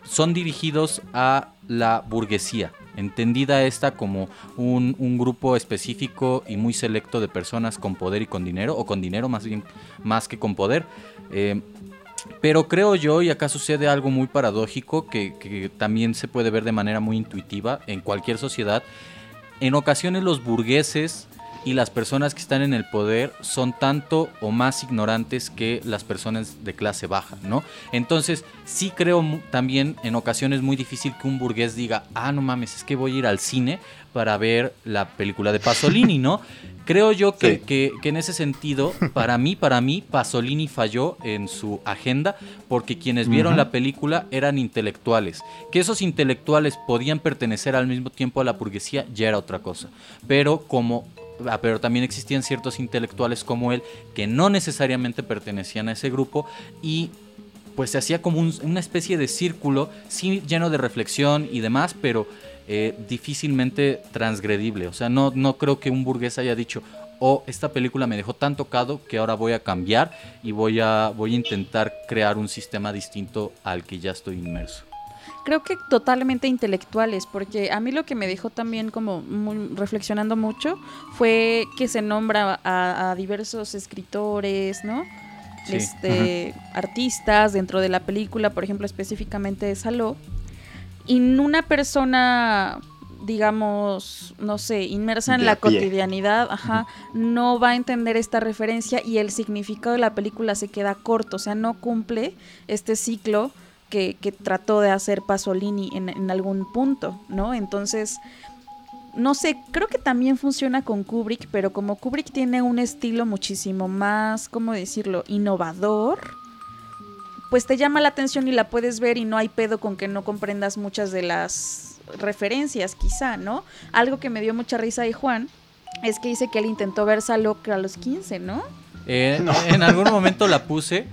Son dirigidos a la burguesía, entendida esta como un, un grupo específico y muy selecto de personas con poder y con dinero, o con dinero más bien, más que con poder. Eh, pero creo yo, y acá sucede algo muy paradójico, que, que también se puede ver de manera muy intuitiva en cualquier sociedad, en ocasiones los burgueses y las personas que están en el poder son tanto o más ignorantes que las personas de clase baja, ¿no? Entonces, sí creo también en ocasiones muy difícil que un burgués diga, ah, no mames, es que voy a ir al cine para ver la película de Pasolini, ¿no? Creo yo que, Sí. que- que en ese sentido, para mí, para mí, Pasolini falló en su agenda porque quienes vieron la película eran intelectuales. Que esos intelectuales podían pertenecer al mismo tiempo a la burguesía ya era otra cosa. Pero como pero también existían ciertos intelectuales como él que no necesariamente pertenecían a ese grupo y pues se hacía como un- una especie de círculo, sí lleno de reflexión y demás, pero eh, difícilmente transgredible. O sea, no, no creo que un burgués haya dicho, oh, esta película me dejó tan tocado que ahora voy a cambiar y voy a, voy a intentar crear un sistema distinto al que ya estoy inmerso. Creo que totalmente intelectuales, porque a mí lo que me dejó también como muy- reflexionando mucho fue que se nombra a, a diversos escritores, ¿no? Sí. Este, artistas dentro de la película, por ejemplo, específicamente de Saló. Y una persona, digamos, no sé, inmersa en la cotidianidad, ajá, no va a entender esta referencia y el significado de la película se queda corto, o sea, no cumple este ciclo que, que trató de hacer Pasolini en, en algún punto, ¿no? Entonces, no sé, creo que también funciona con Kubrick, pero como Kubrick tiene un estilo muchísimo más, ¿cómo decirlo?, innovador, pues te llama la atención y la puedes ver y no hay pedo con que no comprendas muchas de las referencias, quizá, ¿no? Algo que me dio mucha risa de Juan es que dice que él intentó ver Saló a los 15, ¿no? Eh, No. En algún momento la puse,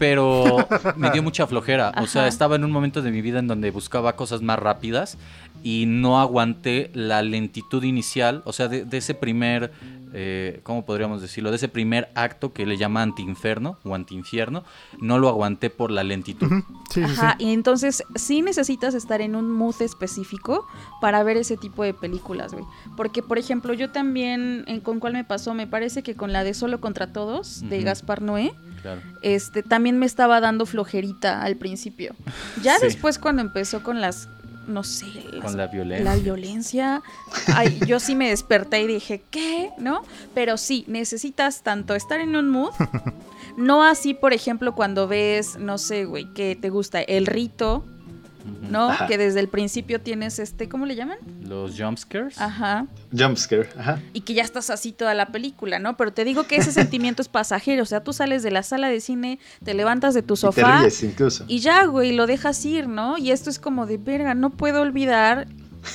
pero me dio mucha flojera. O sea, estaba en un momento de mi vida en donde buscaba cosas más rápidas y no aguanté la lentitud inicial, o sea, de, de ese primer, eh, ¿cómo podríamos decirlo? De ese primer acto que le llama antiinferno o antiinfierno, no lo aguanté por la lentitud. Sí, Ajá, sí. y entonces sí necesitas estar en un mood específico para ver ese tipo de películas, güey. Porque, por ejemplo, yo también, en- ¿con cuál me pasó? Me parece que con la de Solo contra Todos, de. Gaspar Noé, Claro. este, también me estaba dando flojerita al principio. Ya Sí. después cuando empezó con las, no sé, las- Con la violencia. la violencia, ay, yo sí me desperté y dije, ¿qué? ¿No? Pero sí, necesitas tanto estar en un mood, no así, por ejemplo, cuando ves, no sé, güey, que te gusta el rito. ¿No? Ajá. Que desde el principio tienes este, ¿cómo le llaman? Los jumpscares. Ajá. Jumpscare, ajá. Y que ya estás así toda la película, ¿no? Pero te digo que ese sentimiento es pasajero, o sea, tú sales de la sala de cine, te levantas de tu Y te sofá ríes incluso. y ya, güey, lo dejas ir, ¿no? Y esto es como de verga, no puedo olvidar,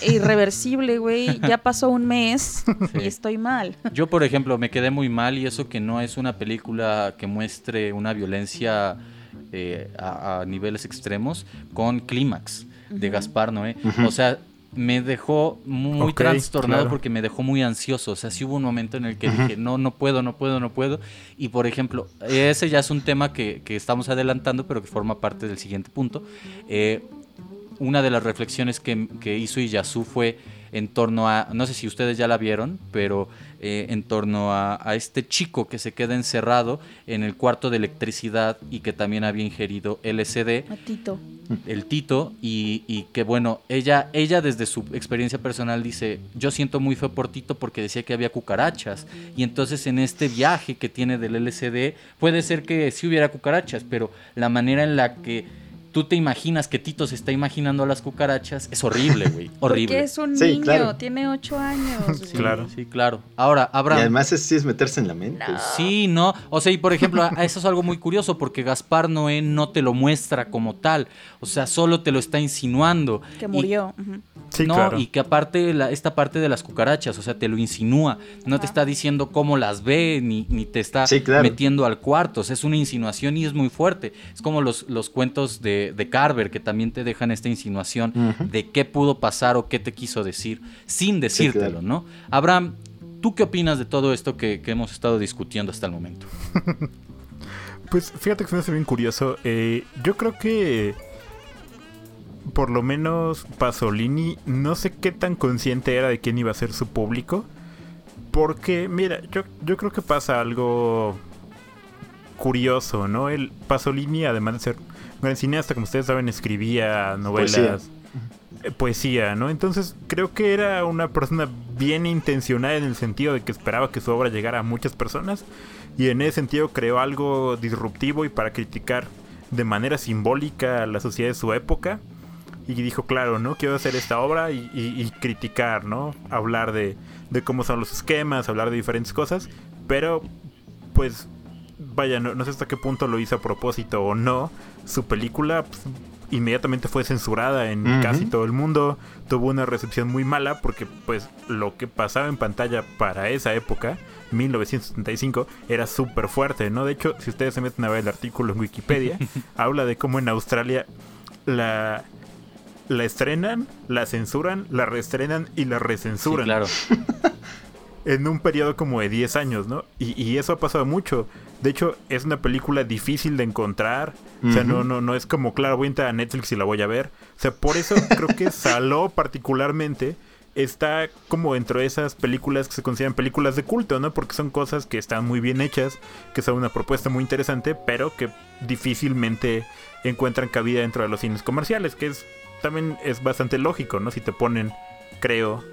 irreversible, güey, ya pasó un mes Sí. y estoy mal. Yo, por ejemplo, me quedé muy mal y eso que no es una película que muestre una violencia eh, a, a niveles extremos con Clímax de. Gaspar Noé. O sea, me dejó muy trastornado claro. porque me dejó muy ansioso. O sea, sí hubo un momento en el que dije, no, no puedo, no puedo, no puedo. Y, por ejemplo, ese ya es un tema que, que estamos adelantando, pero que forma parte del siguiente punto. Eh, una de las reflexiones que, que hizo Iyasu fue en torno a, no sé si ustedes ya la vieron, pero eh, en torno a, a este chico que se queda encerrado en el cuarto de electricidad y que también había ingerido LSD, A Tito. el Tito, y, y que bueno, ella, ella desde su experiencia personal dice, yo siento muy feo por Tito porque decía que había cucarachas, y entonces en este viaje que tiene del LSD, puede ser que sí hubiera cucarachas, pero la manera en la que tú te imaginas que Tito se está imaginando a las cucarachas es horrible, güey, horrible. Porque es un Sí, niño, claro. tiene ocho años. güey. Claro. Sí, claro. Ahora, Y Abraham. además es, sí es meterse en la mente. Sí, no. O sea, y por ejemplo, eso es algo muy curioso porque Gaspar Noé no te lo muestra como tal. O sea, solo te lo está insinuando. Que Y- murió. ujú. Sí, no, claro. y que aparte la- esta parte de las cucarachas, o sea, te lo insinúa. No te está diciendo cómo las ve, ni, ni te está Sí, claro. metiendo al cuarto. O sea, es una insinuación y es muy fuerte. Es como los, los cuentos de, de Carver, que también te dejan esta insinuación de qué pudo pasar o qué te quiso decir, sin decírtelo, claro. ¿no? Abraham, ¿tú qué opinas de todo esto que, que hemos estado discutiendo hasta el momento? Pues fíjate que se me hace bien curioso. Eh, yo creo que por lo menos Pasolini no sé qué tan consciente era de quién iba a ser su público. Porque, mira, yo, yo creo que pasa algo curioso, ¿no? El Pasolini, además de ser gran cineasta, como ustedes saben, escribía novelas, eh, poesía, ¿no? Entonces creo que era una persona bien intencionada en el sentido de que esperaba que su obra llegara a muchas personas y en ese sentido creó algo disruptivo y para criticar de manera simbólica a la sociedad de su época y dijo, claro, ¿no? Quiero hacer esta obra y, y- y criticar, ¿no? Hablar de, de cómo son los esquemas, hablar de diferentes cosas, pero pues vaya, no, no sé hasta qué punto lo hizo a propósito o no. Su película pues, inmediatamente fue censurada en casi todo el mundo, tuvo una recepción muy mala porque pues lo que pasaba en pantalla para esa época, 1975, era súper fuerte, ¿no? De hecho, si ustedes se meten a ver el artículo en Wikipedia, habla de cómo en Australia la, la estrenan, la censuran, la reestrenan y la Sí, recensuran claro. en un periodo como de 10 años, ¿no? Y, y eso ha pasado mucho. De hecho, es una película difícil de encontrar. O sea, no, no, no es como, claro, voy a entrar a Netflix y la voy a ver. O sea, por eso creo que Saló particularmente está como dentro de esas películas que se consideran películas de culto, ¿no? Porque son cosas que están muy bien hechas, que son una propuesta muy interesante, pero que difícilmente encuentran cabida dentro de los cines comerciales, que es también es bastante lógico, ¿no? Si te ponen, creo,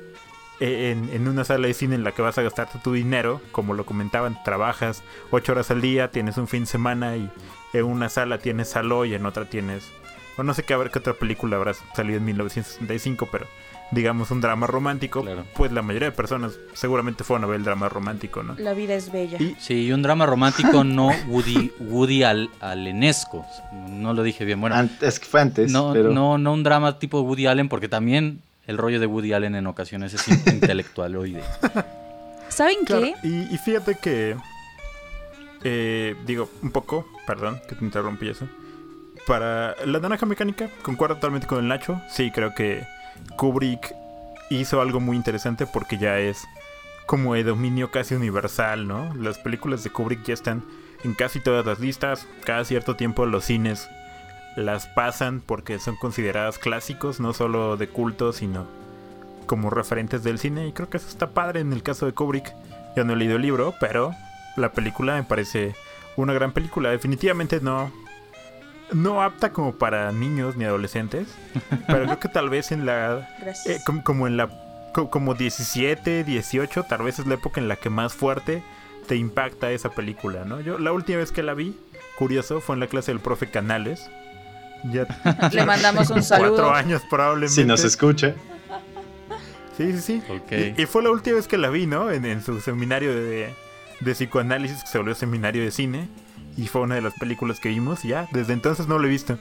en, en una sala de cine en la que vas a gastarte tu dinero, como lo comentaban, trabajas ocho horas al día, tienes un fin de semana y en una sala tienes Saló y en otra tienes, o no sé qué, a ver qué otra película habrá salido en 1965, pero digamos un drama romántico, Claro. pues la mayoría de personas seguramente fueron a ver el drama romántico, ¿no? La vida es bella. Y- Sí, y un drama romántico no Woody, Woody al, alenesco. No lo dije bien. Bueno, An- es que fue antes, no, pero no, no un drama tipo Woody Allen, porque también el rollo de Woody Allen en ocasiones es in- intelectualoide. ¿Saben Claro, qué? y, y fíjate que. eh, digo, un poco, perdón que te interrumpí eso. Para la naranja mecánica, concuerdo totalmente con el Nacho. Sí, creo que Kubrick hizo algo muy interesante porque ya es como de dominio casi universal, ¿no? Las películas de Kubrick ya están en casi todas las listas. Cada cierto tiempo los cines las pasan porque son consideradas clásicos, no solo de culto, sino como referentes del cine. Y creo que eso está padre en el caso de Kubrick. Yo no he leído el libro, pero la película me parece una gran película. Definitivamente no. No apta como para niños ni adolescentes. pero creo que tal vez en la. Eh, como, como en la. co- Como 17, 18, tal vez es la época en la que más fuerte te impacta esa película, ¿no? Yo la última vez que la vi, curioso, fue en la clase del profe Canales. Ya Le mandamos un cuatro saludo. años probablemente. si nos escucha. Sí, sí, sí. Ok. Y, y fue la última vez que la vi, ¿no? En, en su seminario de, de psicoanálisis, que se volvió seminario de cine. Y fue una de las películas que vimos. Y ya, desde entonces no lo he visto.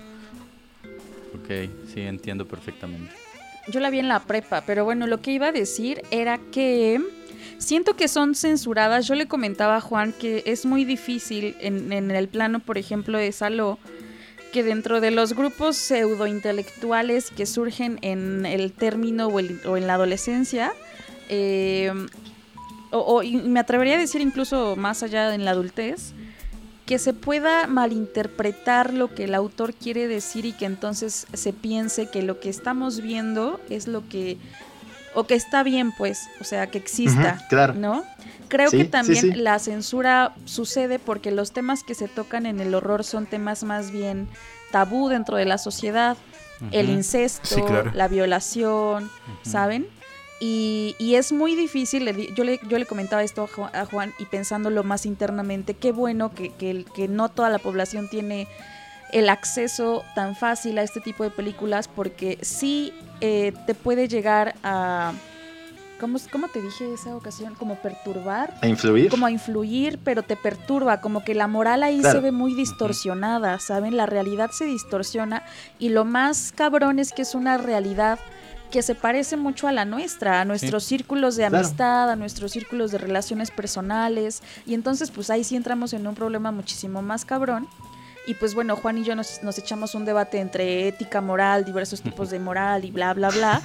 Ok, sí, entiendo perfectamente. Yo la vi en la prepa, pero bueno, lo que iba a decir era que siento que son censuradas. Yo le comentaba a Juan que es muy difícil en, en el plano, por ejemplo, de Saló, que dentro de los grupos pseudointelectuales que surgen en el término o, el- o en la adolescencia, eh, o, o- y me atrevería a decir incluso más allá en la adultez, que se pueda malinterpretar lo que el autor quiere decir y que entonces se piense que lo que estamos viendo es lo que o que está bien pues, o sea, que exista, claro. ¿no? Creo Sí, que también sí. la censura sucede porque los temas que se tocan en el horror son temas más bien tabú dentro de la sociedad, el incesto, Sí, claro. la violación, ¿saben? Y, y es muy difícil, le di- yo le, yo le comentaba esto a Ju- a Juan y pensándolo más internamente, qué bueno que, que, el- que no toda la población tiene el acceso tan fácil a este tipo de películas porque sí eh, te puede llegar a... ¿cómo, ¿Cómo te dije esa ocasión? Como perturbar A influir. como a influir, pero te perturba, como que la moral ahí Claro. se ve muy distorsionada, ¿saben? La realidad se distorsiona y lo más cabrón es que es una realidad que se parece mucho a la nuestra, a nuestros círculos de Claro. amistad, a nuestros círculos de relaciones personales y entonces pues ahí sí entramos en un problema muchísimo más cabrón Y pues bueno, Juan y yo nos, nos echamos un debate entre ética, moral, diversos tipos de moral y bla, bla, bla.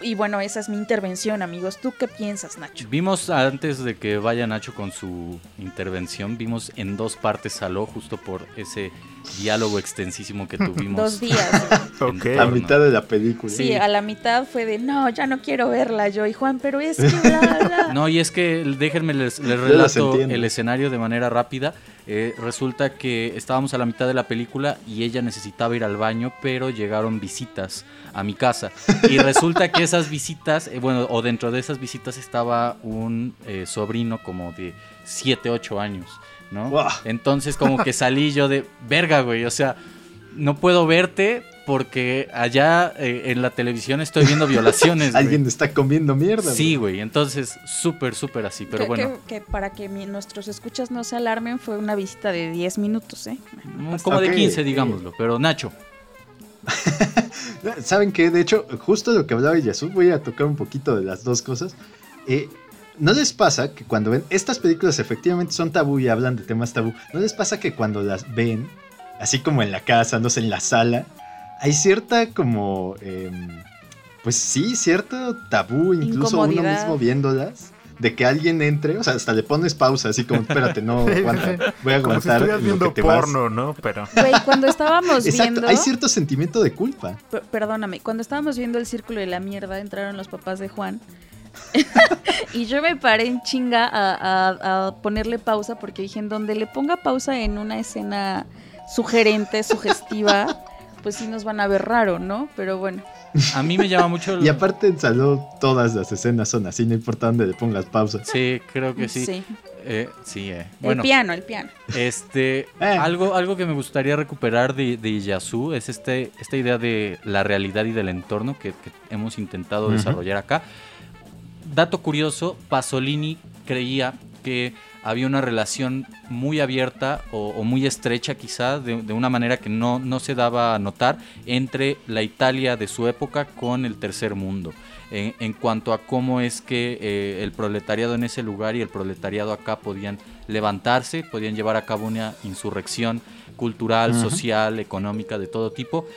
Y, bueno, esa es mi intervención, amigos. ¿Tú qué piensas, Nacho? Vimos antes de que vaya Nacho con su intervención, vimos en dos partes Saló justo por ese diálogo extensísimo que tuvimos. Dos días. torno. mitad de la película. Sí, a la mitad fue de, no, ya no quiero verla yo. Y Juan, pero es que bla, bla. No, y es que déjenme les, les relato el escenario de manera rápida. Eh, resulta que estábamos a la mitad de la película y ella necesitaba ir al baño, pero llegaron visitas a mi casa. Y resulta que esas visitas, eh, bueno, o dentro de esas visitas estaba un eh, sobrino como de 7, 8 años, Entonces como que salí yo de, verga, güey, o sea, no puedo verte porque allá eh, en la televisión estoy viendo violaciones. güey. Alguien está comiendo mierda. Sí, güey, entonces súper, súper así, pero que, bueno, que- que para que mi- nuestros escuchas no se alarmen, fue una visita de 10 minutos, ¿eh? mm, como de Ok, 15, ok. digámoslo, pero Nacho, ¿Saben qué? De hecho, justo lo que hablaba Yasu, voy a tocar un poquito de las dos cosas. Eh, ¿No les pasa que cuando ven estas películas efectivamente son tabú y hablan de temas tabú? ¿No les pasa que cuando las ven, así como en la casa, no sé, en la sala, hay cierta como, em, pues sí, cierto tabú, incluso uno mismo viéndolas? De que alguien entre, o sea, hasta le pones pausa, así como, espérate, no, aguanta, voy a Como si aguantar lo viendo que te vas. porno, ¿no? Pero. Güey, cuando estábamos Exacto, viendo... hay cierto sentimiento de culpa. Per- perdóname, cuando estábamos viendo el círculo de la mierda, entraron los papás de Juan. y yo me paré en chinga a, a- a ponerle pausa porque dije, en donde le ponga pausa en una escena sugerente, sugestiva, pues sí nos van a ver raro, ¿no? Pero bueno. a mí me llama mucho... el- Y aparte en Saló todas las escenas son así, no importa dónde le pongas pausa. Sí, creo que sí. Sí. Eh, sí, eh. El Bueno, piano, el piano. este, Eh. algo, algo que me gustaría recuperar de, de Yasu es este, esta idea de la realidad y del entorno que, que hemos intentado desarrollar acá. Dato curioso, Pasolini creía que había una relación muy abierta o, o muy estrecha quizá, de, de una manera que no, no se daba a notar, entre la Italia de su época con el tercer mundo. En, en cuanto a cómo es que eh, el proletariado en ese lugar y el proletariado acá podían levantarse, podían llevar a cabo una insurrección cultural, social, económica, de todo tipo.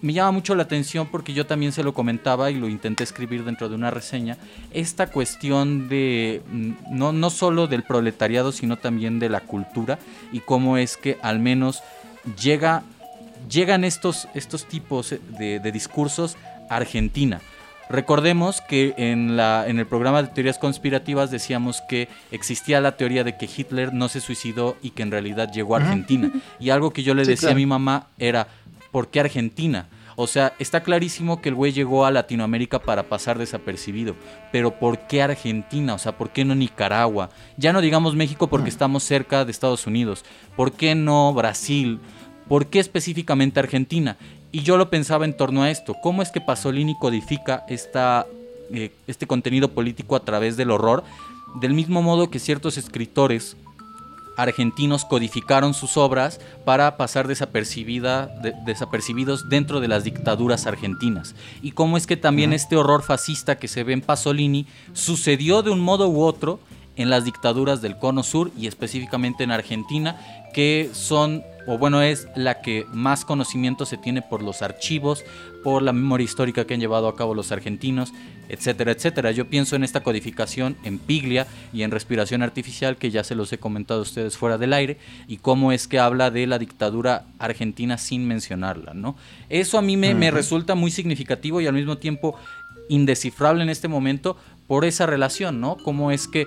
Me llama mucho la atención porque yo también se lo comentaba y lo intenté escribir dentro de una reseña, esta cuestión de mm, no, no solo del proletariado, sino también de la cultura y cómo es que al menos llega, llegan estos, estos tipos de, de discursos a Argentina. Recordemos que en, la, en el programa de teorías conspirativas decíamos que existía la teoría de que Hitler no se suicidó y que en realidad llegó a Argentina. Y algo que yo le Sí, decía a mi mamá era, ¿por qué Argentina? O sea, está clarísimo que el güey llegó a Latinoamérica para pasar desapercibido, pero ¿por qué Argentina? O sea, ¿por qué no Nicaragua? Ya no digamos México porque estamos cerca de Estados Unidos. ¿Por qué no Brasil? ¿Por qué específicamente Argentina? Y yo lo pensaba en torno a esto. ¿Cómo es que Pasolini codifica esta, eh, este contenido político a través del horror? Del mismo modo que ciertos escritores argentinos codificaron sus obras para pasar desapercibida, de- desapercibidos dentro de las dictaduras argentinas. Y cómo es que también este horror fascista que se ve en Pasolini sucedió de un modo u otro en las dictaduras del Cono Sur y específicamente en Argentina, que son, o bueno, es la que más conocimiento se tiene por los archivos, por la memoria histórica que han llevado a cabo los argentinos, etcétera, etcétera. Yo pienso en esta codificación en Piglia y en respiración artificial, que ya se los he comentado a ustedes fuera del aire, y cómo es que habla de la dictadura argentina sin mencionarla, ¿no? Eso a mí me, me resulta muy significativo y al mismo tiempo indescifrable en este momento por esa relación, ¿no? Cómo es que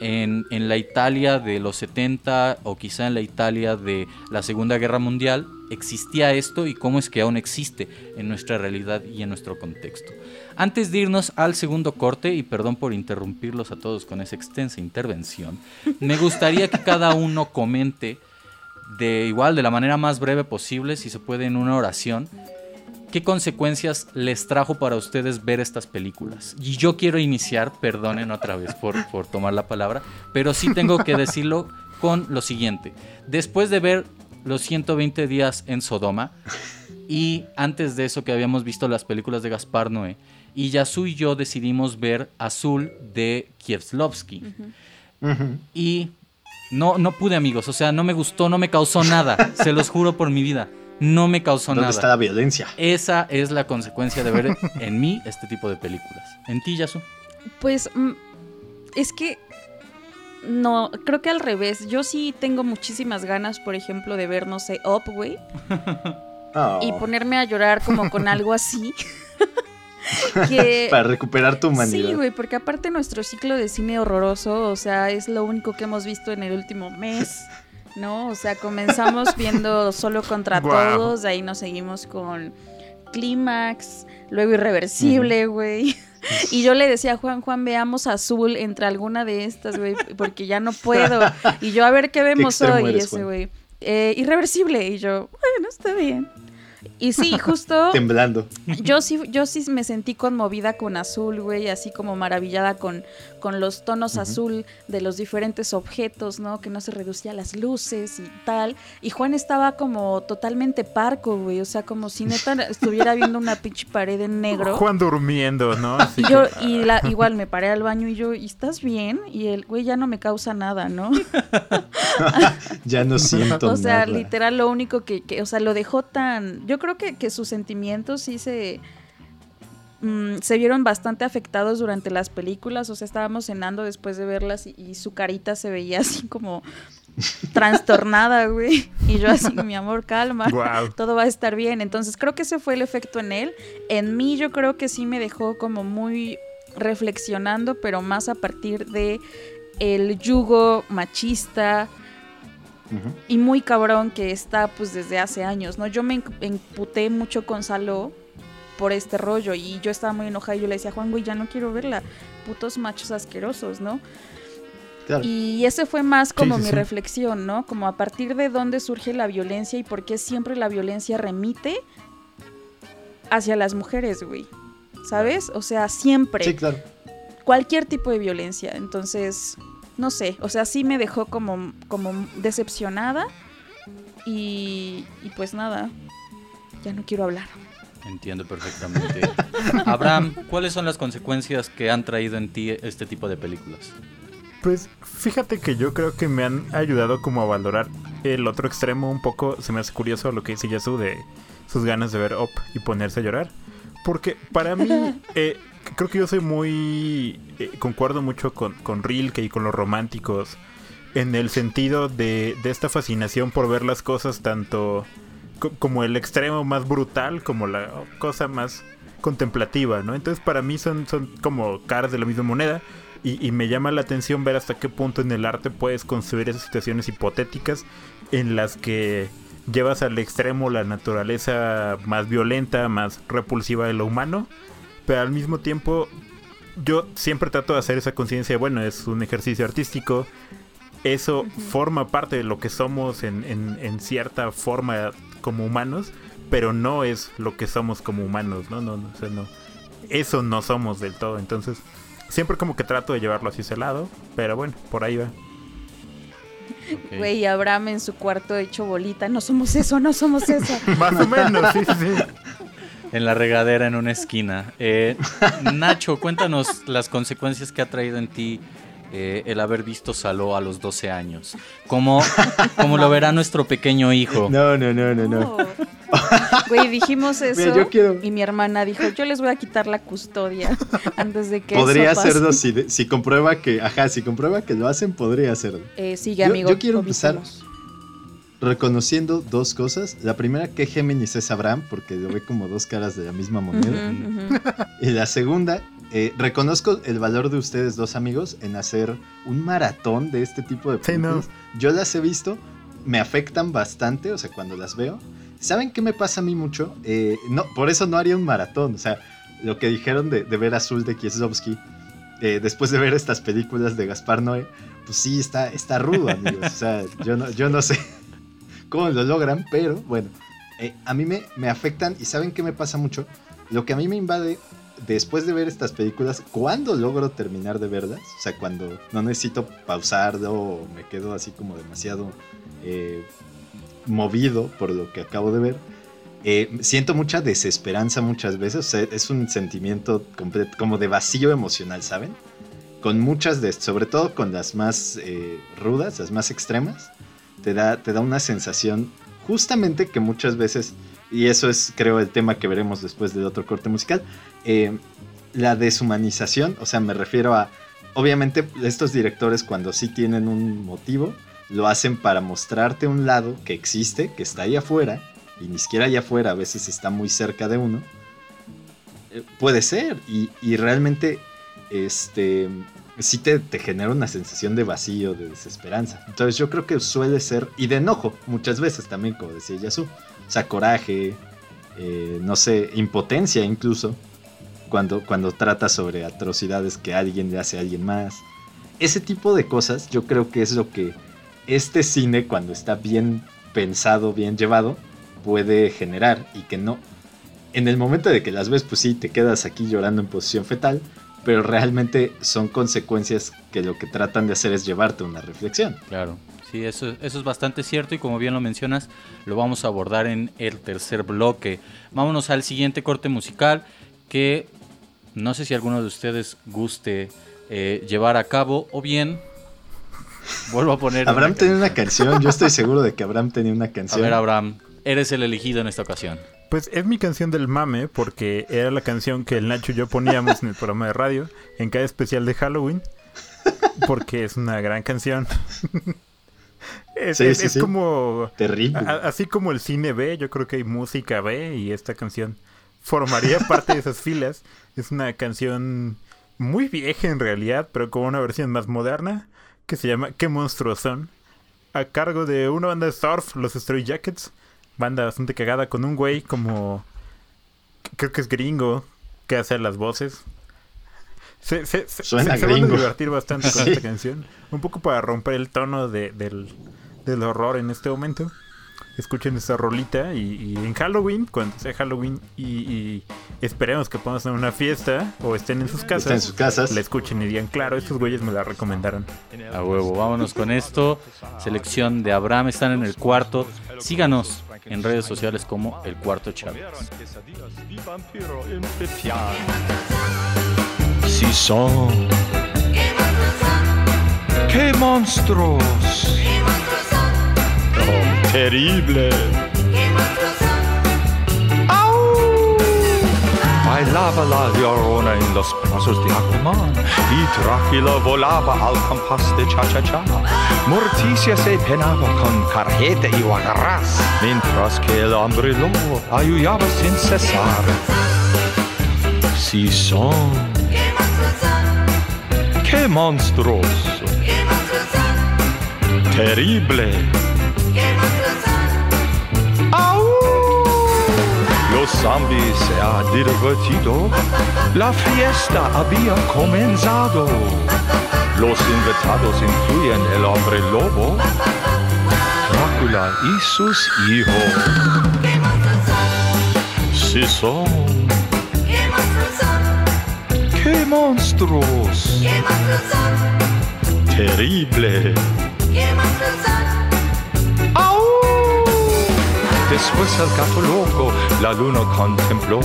en, en la Italia de los 70 o quizá en la Italia de la Segunda Guerra Mundial existía esto y cómo es que aún existe en nuestra realidad y en nuestro contexto. Antes de irnos al segundo corte, y perdón por interrumpirlos a todos con esa extensa intervención, me gustaría que cada uno comente de igual, de la manera más breve posible, si se puede en una oración, ¿Qué consecuencias les trajo para ustedes ver estas películas? Y yo quiero iniciar, perdonen otra vez por, por tomar la palabra, pero sí tengo que decirlo con lo siguiente. Después de ver los 120 días en Sodoma, y antes de eso que habíamos visto las películas de Gaspar Noé, y Yasu y yo decidimos ver Azul de Kieslowski. Y No, no pude, amigos. O sea, no me gustó, no me causó nada. Se los juro por mi vida. No me causó ¿Dónde nada. está la violencia? Esa es la consecuencia de ver en mí este tipo de películas. En ti, Yasu. Pues mm, es que no, creo que al revés. Yo sí tengo muchísimas ganas, por ejemplo, de ver, no sé, Up, güey. Oh, Y ponerme a llorar como con algo así. que... Para recuperar tu humanidad. Sí, güey, porque aparte nuestro ciclo de cine horroroso, o sea, es lo único que hemos visto en el último mes, ¿no? O sea, comenzamos viendo Solo contra. Todos, de ahí nos seguimos con Clímax, luego Irreversible, güey. Y yo le decía a Juan, Juan, veamos Azul entre alguna de estas, güey, porque ya no puedo. Y yo, a ver qué vemos hoy, eres, ese, güey. Eh, irreversible. Y yo, bueno, está bien. Y sí, justo Temblando. yo sí, yo sí me sentí conmovida con azul, güey, así como maravillada con, con los tonos azul de los diferentes objetos, ¿no? Que no se reducía a las luces y tal. Y Juan estaba como totalmente parco, güey, o sea, como si neta estuviera viendo una pinche pared en negro. Juan durmiendo, ¿no? Así Y yo, y la, igual me paré al baño y yo, ¿y estás bien? Y el güey ya no me causa nada, ¿no? Ya no siento O sea, nada. literal lo único que, que- o sea, lo dejó tan, yo creo que, que sus sentimientos sí se, mm, se vieron bastante afectados durante las películas, o sea, estábamos cenando después de verlas y, y su carita se veía así como trastornada, güey, y yo así, mi amor, calma. Guau. Todo va a estar bien. Entonces creo que ese fue el efecto en él. En mí yo creo que sí me dejó como muy reflexionando, pero más a partir de el yugo machista, y muy cabrón que está pues desde hace años, ¿no? Yo me emputé mucho con Saló por este rollo y yo estaba muy enojada y yo le decía, Juan, güey, ya no quiero verla, putos machos asquerosos, ¿no? Claro. Y ese fue más como Sí, sí, mi sí. reflexión, ¿no? Como a partir de dónde surge la violencia y por qué siempre la violencia remite hacia las mujeres, güey. ¿Sabes? O sea, siempre Sí, claro. cualquier tipo de violencia. Entonces, no sé, o sea, sí me dejó como, como decepcionada y, y pues nada, ya no quiero hablar. Entiendo perfectamente. Abraham, ¿cuáles son las consecuencias que han traído en ti este tipo de películas? Pues fíjate que yo creo que me han ayudado como a valorar el otro extremo un poco. Se me hace curioso lo que dice Yasu de sus ganas de ver Up y ponerse a llorar. Porque para mí, eh, creo que yo soy muy... eh, concuerdo mucho con, con Rilke y con los románticos en el sentido de, de esta fascinación por ver las cosas tanto como el extremo más brutal como la cosa más contemplativa, ¿no? Entonces para mí son, son como caras de la misma moneda y, y me llama la atención ver hasta qué punto en el arte puedes construir esas situaciones hipotéticas en las que llevas al extremo la naturaleza más violenta, más repulsiva de lo humano, pero al mismo tiempo yo siempre trato de hacer esa conciencia de, bueno, es un ejercicio artístico, eso forma parte de lo que somos en, en- en cierta forma como humanos, pero no es lo que somos como humanos, ¿no? No, no, o sea, no. Eso no somos del todo, entonces siempre como que trato de llevarlo hacia ese lado, pero bueno, por ahí va. Güey, Abraham en su cuarto hecho bolita, no somos eso, no somos eso. Más o menos, sí, sí, sí. En la regadera en una esquina. Eh, Nacho, cuéntanos las consecuencias que ha traído en ti eh, el haber visto Saló a los 12 años. ¿Cómo, cómo lo verá nuestro pequeño hijo? No, no, no, no, no. Güey, dijimos eso Mira, yo quiero- y mi hermana dijo, yo les voy a quitar la custodia antes de que Podría eso pase. hacerlo si, si comprueba que, ajá, si comprueba que lo hacen, podría hacerlo. Eh, sigue, Yo- amigo. yo quiero empezar-. Reconociendo dos cosas. La primera, que Géminis es Abraham, porque lo ve como dos caras de la misma moneda. Ujú, ujú. Y la segunda, eh, reconozco el valor de ustedes dos amigos en hacer un maratón de este tipo de Sí, no. películas. Yo las he visto, me afectan bastante, o sea, cuando las veo. ¿Saben qué me pasa a mí mucho? Eh, no, por eso no haría un maratón, o sea, lo que dijeron de, de ver Azul de Kieslowski, eh, después de ver estas películas de Gaspar Noé, pues sí, está, está rudo, amigos. O sea, yo no, yo no sé cómo lo logran, pero bueno, eh, a mí me, me afectan y ¿saben qué me pasa mucho? Lo que a mí me invade después de ver estas películas, cuando logro terminar de verlas, o sea, cuando no necesito pausarlo o me quedo así como demasiado eh, movido por lo que acabo de ver, eh, siento mucha desesperanza muchas veces, es un sentimiento como de vacío emocional, ¿saben? con muchas de, sobre todo con las más eh, rudas, las más extremas, te da, te da una sensación justamente que muchas veces, y eso es creo el tema que veremos después del otro corte musical, eh, la deshumanización, o sea, me refiero a, obviamente estos directores cuando sí tienen un motivo, lo hacen para mostrarte un lado que existe, que está ahí afuera, y ni siquiera allá afuera, a veces está muy cerca de uno. Eh, puede ser, y, y realmente este sí te, te genera una sensación de vacío, de desesperanza. Entonces yo creo que suele ser, y de enojo muchas veces también, como decía Yasu. O sea, coraje, eh, no sé, impotencia incluso, cuando, cuando trata sobre atrocidades que alguien le hace a alguien más. Ese tipo de cosas yo creo que es lo que este cine, cuando está bien pensado, bien llevado, puede generar y que no... En el momento de que las ves, pues sí, te quedas aquí llorando en posición fetal, pero realmente son consecuencias que lo que tratan de hacer es llevarte a una reflexión. Claro, sí, eso, eso es bastante cierto y como bien lo mencionas, lo vamos a abordar en el tercer bloque. Vámonos al siguiente corte musical que no sé si alguno de ustedes guste eh, llevar a cabo o bien vuelvo a poner... Abraham una tenía una canción, yo estoy seguro de que Abraham tenía una A canción. ver, Abraham, eres el elegido en esta ocasión. Pues es mi canción del mame porque era la canción que el Nacho y yo poníamos en el programa de radio en cada especial de Halloween porque es una gran canción. Es Sí, es- sí, es sí. como Terrible. a- así como el cine B, yo creo que hay música B y esta canción formaría parte de esas filas. Es una canción muy vieja en realidad, pero con una versión más moderna que se llama ¿Qué monstruos son? A cargo de una banda de surf, los Stray Jackets. Banda bastante cagada con un güey como... Creo que es gringo que hace las voces. Se, se, se- Suena se- se van a divertir bastante con Sí. esta canción. Un poco para romper el tono de- del, del horror en este momento. Escuchen esta rolita y, y en Halloween, cuando sea Halloween y, y esperemos que podamos tener una fiesta o estén en sus casas, en sus casas. la escuchen y digan, claro, estos güeyes me la recomendaron. A huevo, vámonos con esto. Selección de Abraham, están en el cuarto. Síganos en redes sociales como El Cuarto Chávez. si son. Che monstruos. Oh, terrible. Bailaba la llorona en los brazos de Aquaman. Y Drácula volaba al compás de cha-cha-cha. Morticia se penaba con carjeta y guagarras, mientras que el hombre lobo ayudaba sin cesar. Si son. ¡Qué! ¡Terrible! ¡Au! Los zombies se ha divertido. La fiesta había comenzado. Los invitados incluyen el hombre lobo, Drácula y sus hijos. Si son. ¡Qué monstruos! Terrible. ¡Au! Después el gato loco la luna contempló,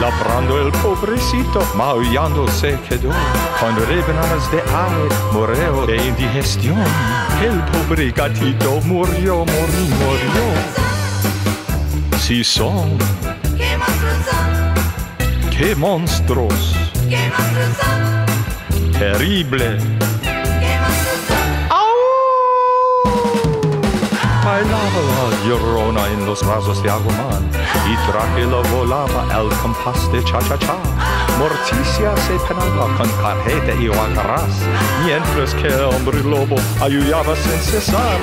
labrando el pobrecito, maullando se quedó. Con rebanadas de aire murió de indigestión. El pobre gatito murió, murió, murió. Si son, qué monstruos, terrible. Bailaba la llorona en los brazos de Aquaman y Drácula volaba al compás de cha-cha-cha. Morticia se penaba con carjeta y guacarás, mientras que el hombre lobo ayudaba sin cesar.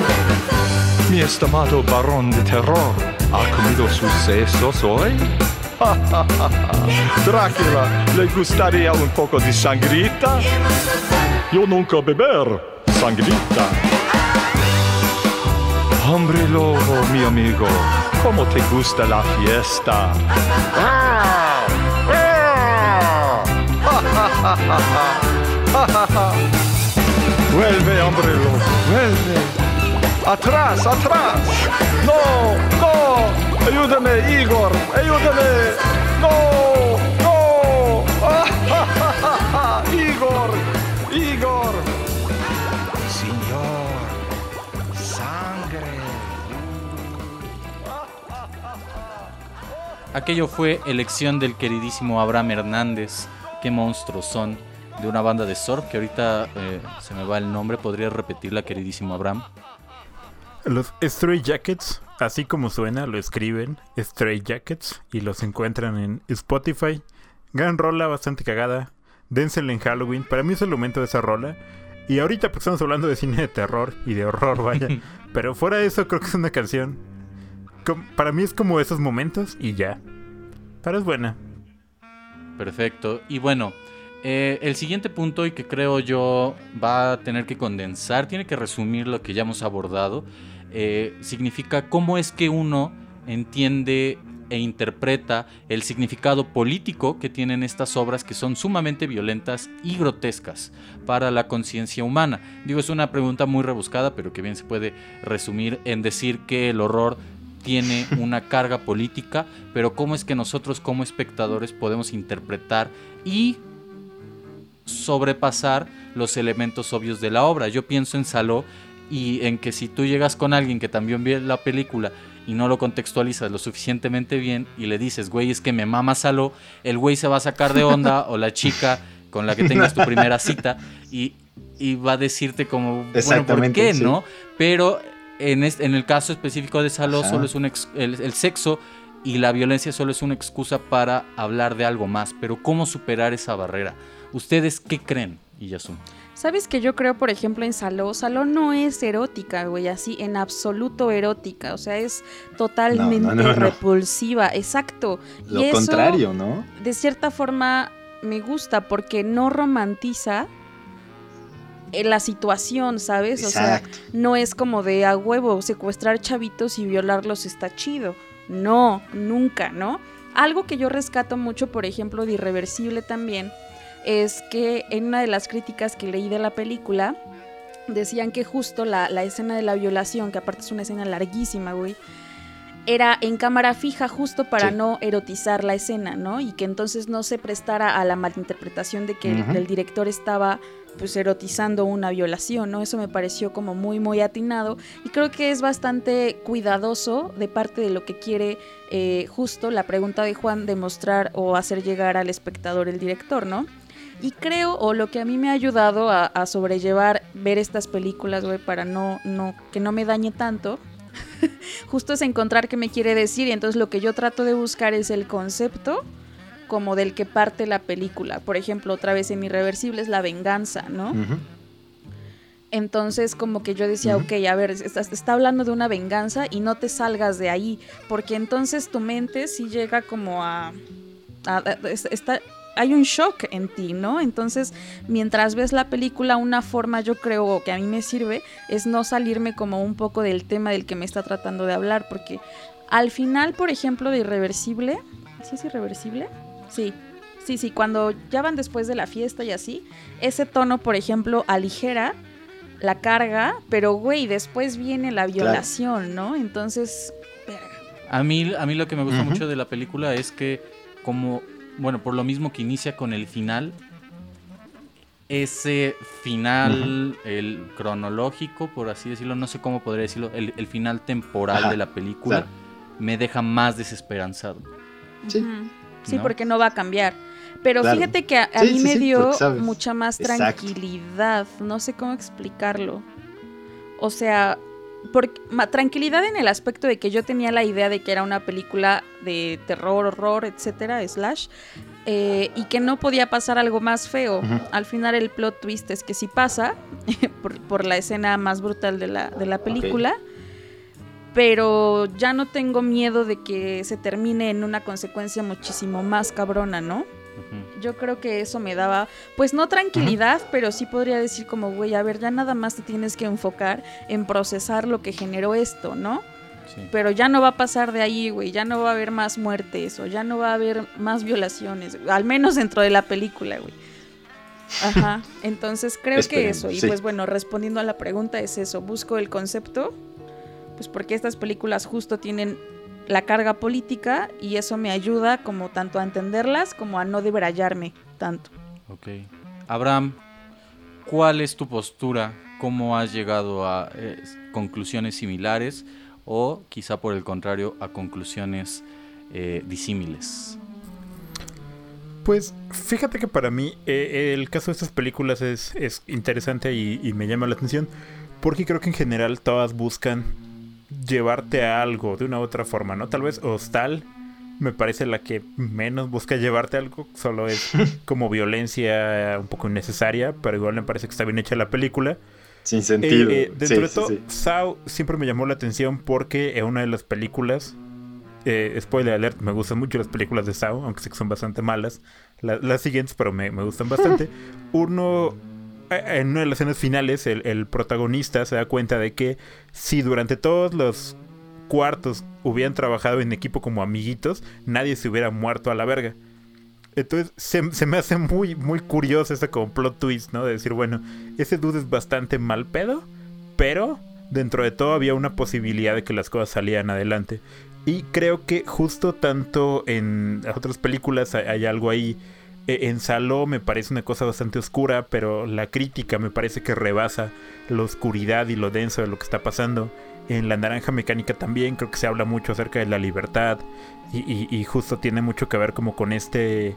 Mi estimado varón de terror, ¿ha comido sus sesos hoy? Drácula, ¿le gustaría un poco de sangrita? Yo nunca beber sangrita. Hombre lobo, mi amigo, ¿cómo te gusta la fiesta? Vuelve, hombre lobo, vuelve. Atrás, atrás. No, no. Ayúdame, Igor. Ayúdame. No, no. Ah, Igor, Igor. Señor, sangre. Aquello fue elección del queridísimo Abraham Hernández. Qué monstruos son. De una banda de surf que ahorita eh, se me va el nombre. Podría repetirla, queridísimo Abraham. Los Stray Jackets, así como suena, lo escriben Stray Jackets y los encuentran en Spotify. Gran rola, bastante cagada. Dénsela en Halloween. Para mí es el momento de esa rola. Y ahorita pues estamos hablando de cine de terror y de horror, vaya. Pero fuera de eso creo que es una canción. Para mí es como esos momentos y ya. Pero es buena. Perfecto. Y bueno, eh, el siguiente punto y que creo yo va a tener que condensar, tiene que resumir lo que ya hemos abordado, eh, significa cómo es que uno entiende e interpreta el significado político que tienen estas obras que son sumamente violentas y grotescas para la conciencia humana. Digo, es una pregunta muy rebuscada, pero que bien se puede resumir en decir que el horror tiene una carga política, pero cómo es que nosotros como espectadores podemos interpretar y sobrepasar los elementos obvios de la obra. Yo pienso en Saló y en que si tú llegas con alguien que también vio la película y no lo contextualizas lo suficientemente bien y le dices, güey, es que me mama Saló, el güey se va a sacar de onda o la chica con la que tengas tu primera cita y, y va a decirte como, bueno, ¿por qué, sí. no? Pero en, este- en el caso específico de Saló, Ajá. solo es un ex- el, el sexo y la violencia solo es una excusa para hablar de algo más. Pero ¿cómo superar esa barrera? ¿Ustedes qué creen, Iyasun? ¿Sabes que yo creo, por ejemplo, en Saló? Saló no es erótica, güey, así en absoluto erótica. O sea, es totalmente No, no, no, no. repulsiva. Exacto. Lo y eso, contrario, ¿no? de cierta forma, me gusta porque no romantiza eh, la situación, ¿sabes? O sea, Exacto. no es como de a huevo secuestrar chavitos y violarlos está chido. No, nunca, ¿no? Algo que yo rescato mucho, por ejemplo, de Irreversible también, es que en una de las críticas que leí de la película, decían que justo la, la escena de la violación, que aparte es una escena larguísima, güey, era en cámara fija justo para Sí. no erotizar la escena, ¿no? Y que entonces no se prestara a la malinterpretación de que el director estaba pues erotizando una violación, ¿no? Eso me pareció como muy, muy atinado y creo que es bastante cuidadoso de parte de lo que quiere eh, justo la pregunta de Juan demostrar o hacer llegar al espectador el director, ¿no? Y creo, o lo que a mí me ha ayudado a, a sobrellevar ver estas películas, güey, para no, no, que no me dañe tanto, justo es encontrar qué me quiere decir y entonces lo que yo trato de buscar es el concepto como del que parte la película. Por ejemplo, otra vez en Irreversible es la venganza, ¿no? Entonces como que yo decía, Ujú. ok, a ver, está, está hablando de una venganza y no te salgas de ahí, porque entonces tu mente sí llega como a... a- a- es- está, hay un shock en ti, ¿no? Entonces, mientras ves la película, una forma yo creo que a mí me sirve es no salirme como un poco del tema del que me está tratando de hablar, porque al final, por ejemplo, de Irreversible, ¿sí es Irreversible? Sí, sí, sí, cuando ya van después de la fiesta y así, ese tono, por ejemplo, aligera la carga, pero güey, después viene la violación, ¿no? Entonces, verga. A mí, a mí lo que me gusta mucho de la película es que como, bueno, por lo mismo que inicia con el final, ese final, el cronológico, por así decirlo, no sé cómo podría decirlo, el, el final temporal Ajá, de la película claro. me deja más desesperanzado. Sí. Sí, ¿No? porque no va a cambiar. Pero Claro. fíjate que a, a Sí, mí sí, me dio mucha más Exacto. tranquilidad. No sé cómo explicarlo. O sea, ma- tranquilidad en el aspecto de que yo tenía la idea de que era una película de terror, horror, etcétera, slash, eh, y que no podía pasar algo más feo. Al final el plot twist es que sí pasa, por, por la escena más brutal de la, de la película. Pero ya no tengo miedo de que se termine en una consecuencia muchísimo más cabrona, ¿no? Yo creo que eso me daba, pues no tranquilidad, pero sí podría decir como, güey, a ver, ya nada más te tienes que enfocar en procesar lo que generó esto, ¿no? Sí. Pero ya no va a pasar de ahí, güey, ya no va a haber más muertes o ya no va a haber más violaciones, al menos dentro de la película, güey. Ajá, entonces creo que eso, y sí. pues bueno, respondiendo a la pregunta es eso, busco el concepto, pues porque estas películas justo tienen la carga política y eso me ayuda como tanto a entenderlas como a no debrayarme tanto. Ok. Abraham, ¿cuál es tu postura? ¿Cómo has llegado a eh, conclusiones similares o quizá por el contrario a conclusiones eh, disímiles. Pues fíjate que para mí eh, el caso de estas películas es, es interesante y, y me llama la atención porque creo que en general todas buscan llevarte a algo de una u otra forma, ¿no? Tal vez Hostal me parece la que menos busca llevarte a algo, solo es como violencia un poco innecesaria, pero igual me parece que está bien hecha la película. Sin sentido. Eh, eh, dentro Sí, de sí, todo, sí. Saw siempre me llamó la atención porque en una de las películas, eh, spoiler alert, me gustan mucho las películas de Saw, aunque sé que son bastante malas, la- las siguientes, pero me, me gustan bastante. Uno, en una de las escenas finales, el, el protagonista se da cuenta de que si durante todos los cuartos hubieran trabajado en equipo como amiguitos, nadie se hubiera muerto a la verga. Entonces se, se me hace muy, muy curioso ese como plot twist, ¿no? De decir, bueno, ese dude es bastante mal pedo, pero dentro de todo había una posibilidad de que las cosas salieran adelante. Y creo que justo tanto en las otras películas hay algo ahí. Eh, En Saló me parece una cosa bastante oscura, pero la crítica me parece que rebasa la oscuridad y lo denso de lo que está pasando. En La Naranja Mecánica también creo que se habla mucho acerca de la libertad y, justo tiene mucho que ver como con este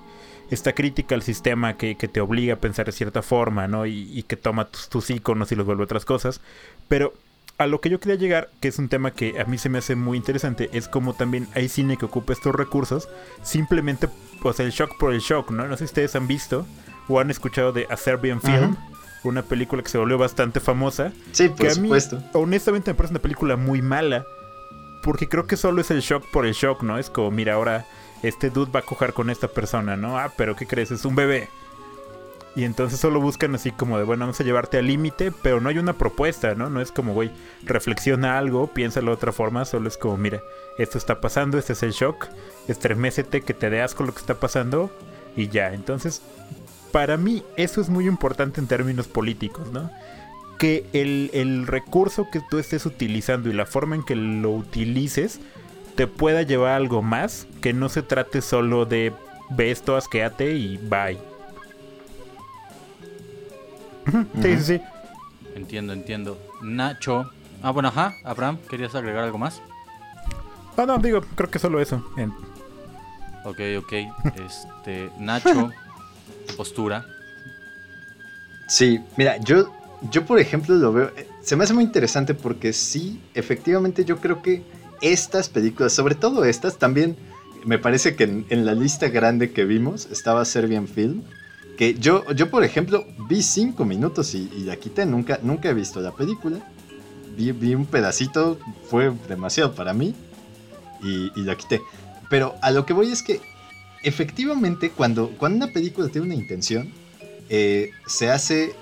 esta crítica al sistema que, que te obliga a pensar de cierta forma, ¿no? Y, y que toma tus, tus iconos y los vuelve otras cosas. Pero a lo que yo quería llegar, que es un tema que a mí se me hace muy interesante, es como también hay cine que ocupa estos recursos, simplemente, pues el shock por el shock, ¿no? No sé si ustedes han visto o han escuchado de A Serbian Film, una película que se volvió bastante famosa, Sí, por que a mí, supuesto. honestamente, me parece una película muy mala. Porque creo que solo es el shock por el shock, ¿no? Es como, mira, ahora este dude va a coger con esta persona, ¿no? Ah, pero ¿qué crees? Es un bebé. Y entonces solo buscan así como de, bueno, vamos a llevarte al límite, pero no hay una propuesta, ¿no? No es como, güey, reflexiona algo, piénsalo de otra forma, solo es como, mira, esto está pasando, este es el shock, estremecete, que te dé asco lo que está pasando, y ya. Entonces, para mí, eso es muy importante en términos políticos, ¿no? que el, el recurso que tú estés utilizando y la forma en que lo utilices te pueda llevar a algo más, que no se trate solo de ve esto, asqueate y bye. Sí, sí, sí. Entiendo, entiendo. Nacho. Ah, bueno, ajá. Abraham, ¿querías agregar algo más? Ah, no, digo, creo que solo eso. En- Ok, ok. Este, Nacho, tu postura. Sí, mira, yo, yo por ejemplo lo veo, eh, se me hace muy interesante porque sí, efectivamente yo creo que estas películas, sobre todo estas, también me parece que en, en la lista grande que vimos estaba Serbian Film, que yo, yo por ejemplo vi cinco minutos y, la quité, nunca, nunca he visto la película, vi, vi un pedacito, fue demasiado para mí y, la quité. Pero a lo que voy es que efectivamente cuando, cuando una película tiene una intención, eh, se hace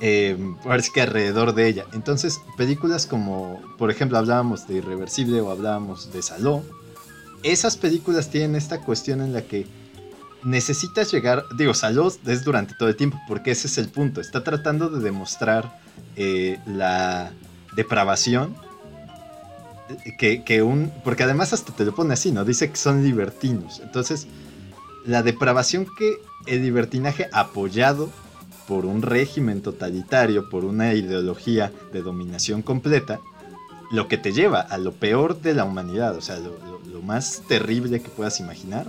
eh, sí que alrededor de ella. Entonces, películas como, por ejemplo, hablábamos de Irreversible o hablábamos de Saló, esas películas tienen esta cuestión en la que necesitas llegar, digo, Saló es durante todo el tiempo, porque ese es el punto, está tratando de demostrar eh, la depravación. Que, que un. Porque además hasta te lo pone así, ¿no? Dice que son libertinos. Entonces, la depravación que el libertinaje apoyado por un régimen totalitario, por una ideología de dominación completa, lo que te lleva a lo peor de la humanidad, o sea, lo más terrible que puedas imaginar,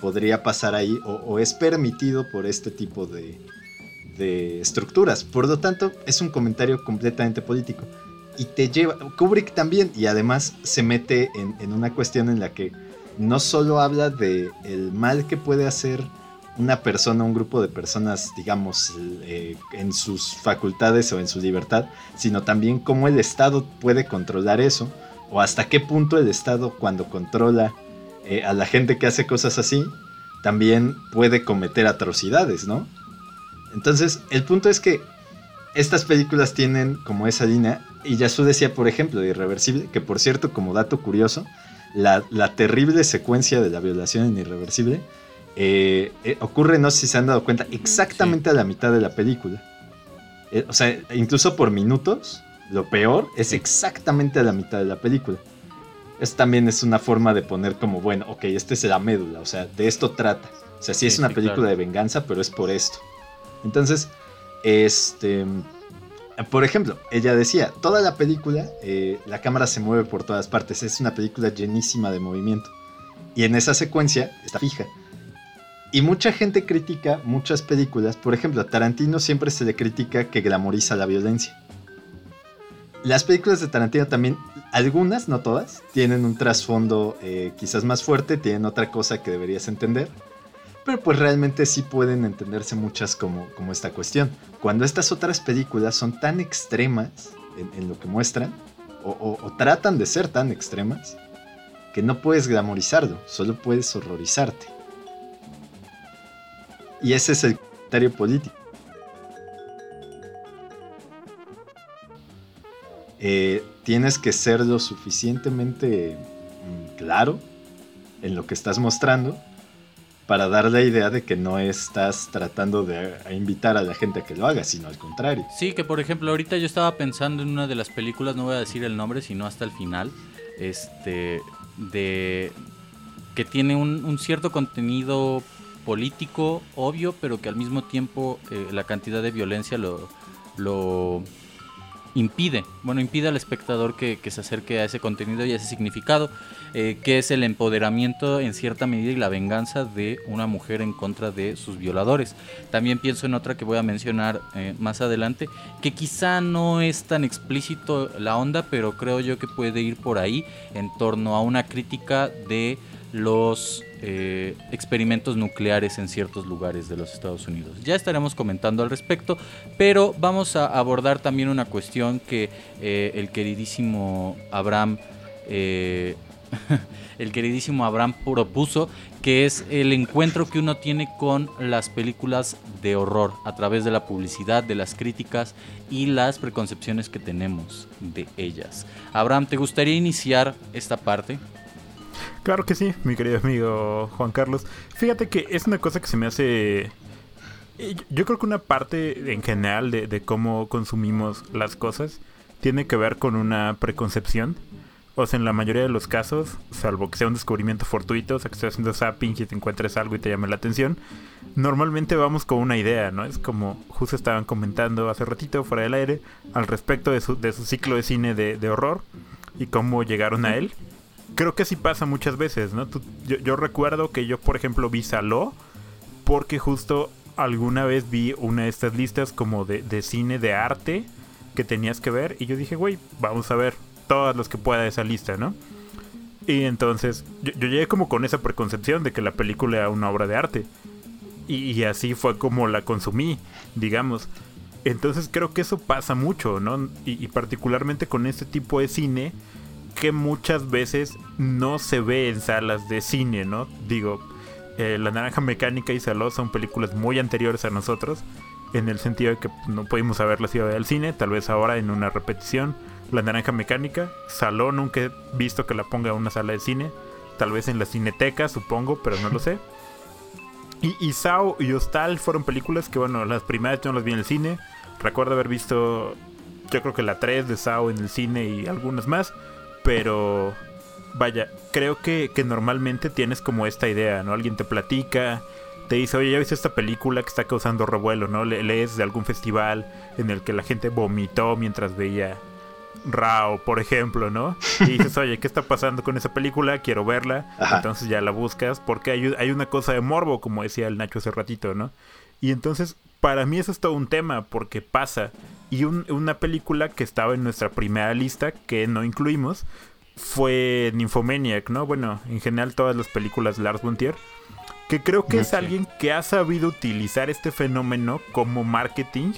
podría pasar ahí o, es permitido por este tipo de, estructuras. Por lo tanto, es un comentario completamente político. Y te lleva, Kubrick también, y además se mete en, en una cuestión en la que no solo habla de el mal que puede hacer una persona, un grupo de personas, digamos, eh, en sus facultades o en su libertad, sino también cómo el Estado puede controlar eso, o hasta qué punto el Estado cuando controla eh, a la gente que hace cosas así, también puede cometer atrocidades, ¿no? Entonces, el punto es que estas películas tienen como esa línea, y Yasu decía, por ejemplo, de Irreversible, que por cierto, como dato curioso, la, la terrible secuencia de la violación en Irreversible eh, eh, ocurre, no sé si se han dado cuenta, exactamente a la mitad de la película. Eh, o sea, incluso por minutos, lo peor es exactamente a la mitad de la película. Eso también es una forma de poner como, bueno, ok, esta es la médula, o sea, de esto trata. O sea, sí, es una sí, película claro. de venganza, pero es por esto. Entonces, este... Por ejemplo, ella decía, toda la película, eh, la cámara se mueve por todas partes, es una película llenísima de movimiento. Y en esa secuencia está fija. Y mucha gente critica muchas películas. Por ejemplo, a Tarantino siempre se le critica que glamoriza la violencia. Las películas de Tarantino también, algunas, no todas, tienen un trasfondo eh, quizás más fuerte, tienen otra cosa que deberías entender. Pero pues realmente sí pueden entenderse muchas como, como esta cuestión. Cuando estas otras películas son tan extremas en, lo que muestran, o, o- tratan de ser tan extremas, que no puedes glamorizarlo, solo puedes horrorizarte. Y ese es el criterio político. Eh, tienes que ser lo suficientemente mm, claro en lo que estás mostrando para dar la idea de que no estás tratando de invitar a la gente a que lo haga, sino al contrario. Sí, que por ejemplo, ahorita yo estaba pensando en una de las películas, no voy a decir el nombre, sino hasta el final, este, de que tiene un, un cierto contenido político obvio, pero que al mismo tiempo eh, la cantidad de violencia lo, lo impide, bueno, impide al espectador que, se acerque a ese contenido y a ese significado, eh, que es el empoderamiento en cierta medida y la venganza de una mujer en contra de sus violadores. También pienso en otra que voy a mencionar eh, más adelante, que quizá no es tan explícito la onda, pero creo yo que puede ir por ahí en torno a una crítica de los eh, experimentos nucleares en ciertos lugares de los Estados Unidos. Ya estaremos comentando al respecto, pero vamos a abordar también una cuestión que eh, el queridísimo Abraham eh, el queridísimo Abraham propuso, que es el encuentro que uno tiene con las películas de horror a través de la publicidad, de las críticas y las preconcepciones que tenemos de ellas. Abraham, ¿te gustaría iniciar esta parte? Claro que sí, mi querido amigo Juan Carlos. Fíjate que es una cosa que se me hace... eh, Yo creo que una parte en general de, de cómo consumimos las cosas tiene que ver con una preconcepción. O sea, en la mayoría de los casos, salvo que sea un descubrimiento fortuito, o sea, que estés haciendo zapping y te encuentres algo y te llame la atención, normalmente vamos con una idea, ¿no? Es como justo estaban comentando hace ratito fuera del aire al respecto de su, de su ciclo de cine de, de horror y cómo llegaron a él creo que así pasa muchas veces, ¿no? Yo, recuerdo que yo, por ejemplo, vi Saló porque justo alguna vez vi una de estas listas como de, de cine de arte que tenías que ver y yo dije, güey, vamos a ver todas las que pueda de esa lista, ¿no? Y entonces yo, llegué como con esa preconcepción de que la película era una obra de arte. Y, así fue como la consumí, digamos. Entonces creo que eso pasa mucho, ¿no? Y particularmente con este tipo de cine que muchas veces no se ve en salas de cine, ¿no? Digo, eh, La Naranja Mecánica y Saló son películas muy anteriores a nosotros, en el sentido de que no pudimos haberlas ido al cine, tal vez ahora en una repetición. La Naranja Mecánica, Saló nunca he visto que la ponga en una sala de cine, tal vez en la cineteca, supongo, pero no lo sé. Y, y Sao y Hostal fueron películas que, bueno, las primeras yo no las vi en el cine. Recuerdo haber visto, yo creo que la 3 de Sao en el cine y algunas más. Pero, vaya, creo que, que normalmente tienes como esta idea, ¿no? Alguien te platica, te dice, oye, ya viste esta película que está causando revuelo, ¿no? Le- lees de algún festival en el que la gente vomitó mientras veía Rao, por ejemplo, ¿no? Y dices, oye, ¿qué está pasando con esa película? Quiero verla. Ajá. Entonces ya la buscas porque hay, hay una cosa de morbo, como decía el Nacho hace ratito, ¿no? Y entonces, para mí eso es todo un tema porque pasa. Y un- una película que estaba en nuestra primera lista, que no incluimos, fue Nymphomaniac, ¿no? Bueno, en general todas las películas de Lars von Trier. Que creo que es alguien que ha sabido utilizar este fenómeno como marketing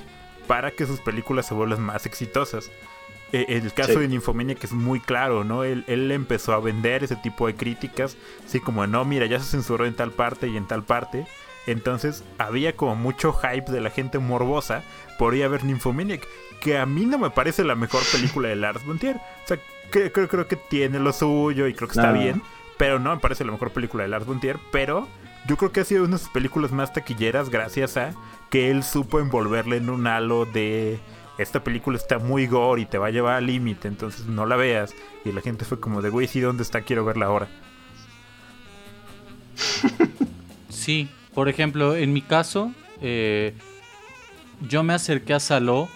para que sus películas se vuelvan más exitosas. Eh, el caso Sí. de Nymphomaniac es muy claro, ¿no? Él, él empezó a vender ese tipo de críticas, así como, no, mira, ya se censuró en tal parte y en tal parte. Entonces había como mucho hype de la gente morbosa por ir a ver Nymphomaniac, que a mí no me parece la mejor película de Lars von Trier. O sea, creo, creo, creo que tiene lo suyo y creo que está No. bien, pero no me parece la mejor película de Lars von Trier, pero yo creo que ha sido una de sus películas más taquilleras gracias a que él supo envolverle en un halo de esta película está muy gore y te va a llevar al límite, entonces no la veas. Y la gente fue como de, güey, sí, ¿dónde está? Quiero verla ahora. Sí, por ejemplo, en mi caso, eh, yo me acerqué a Saló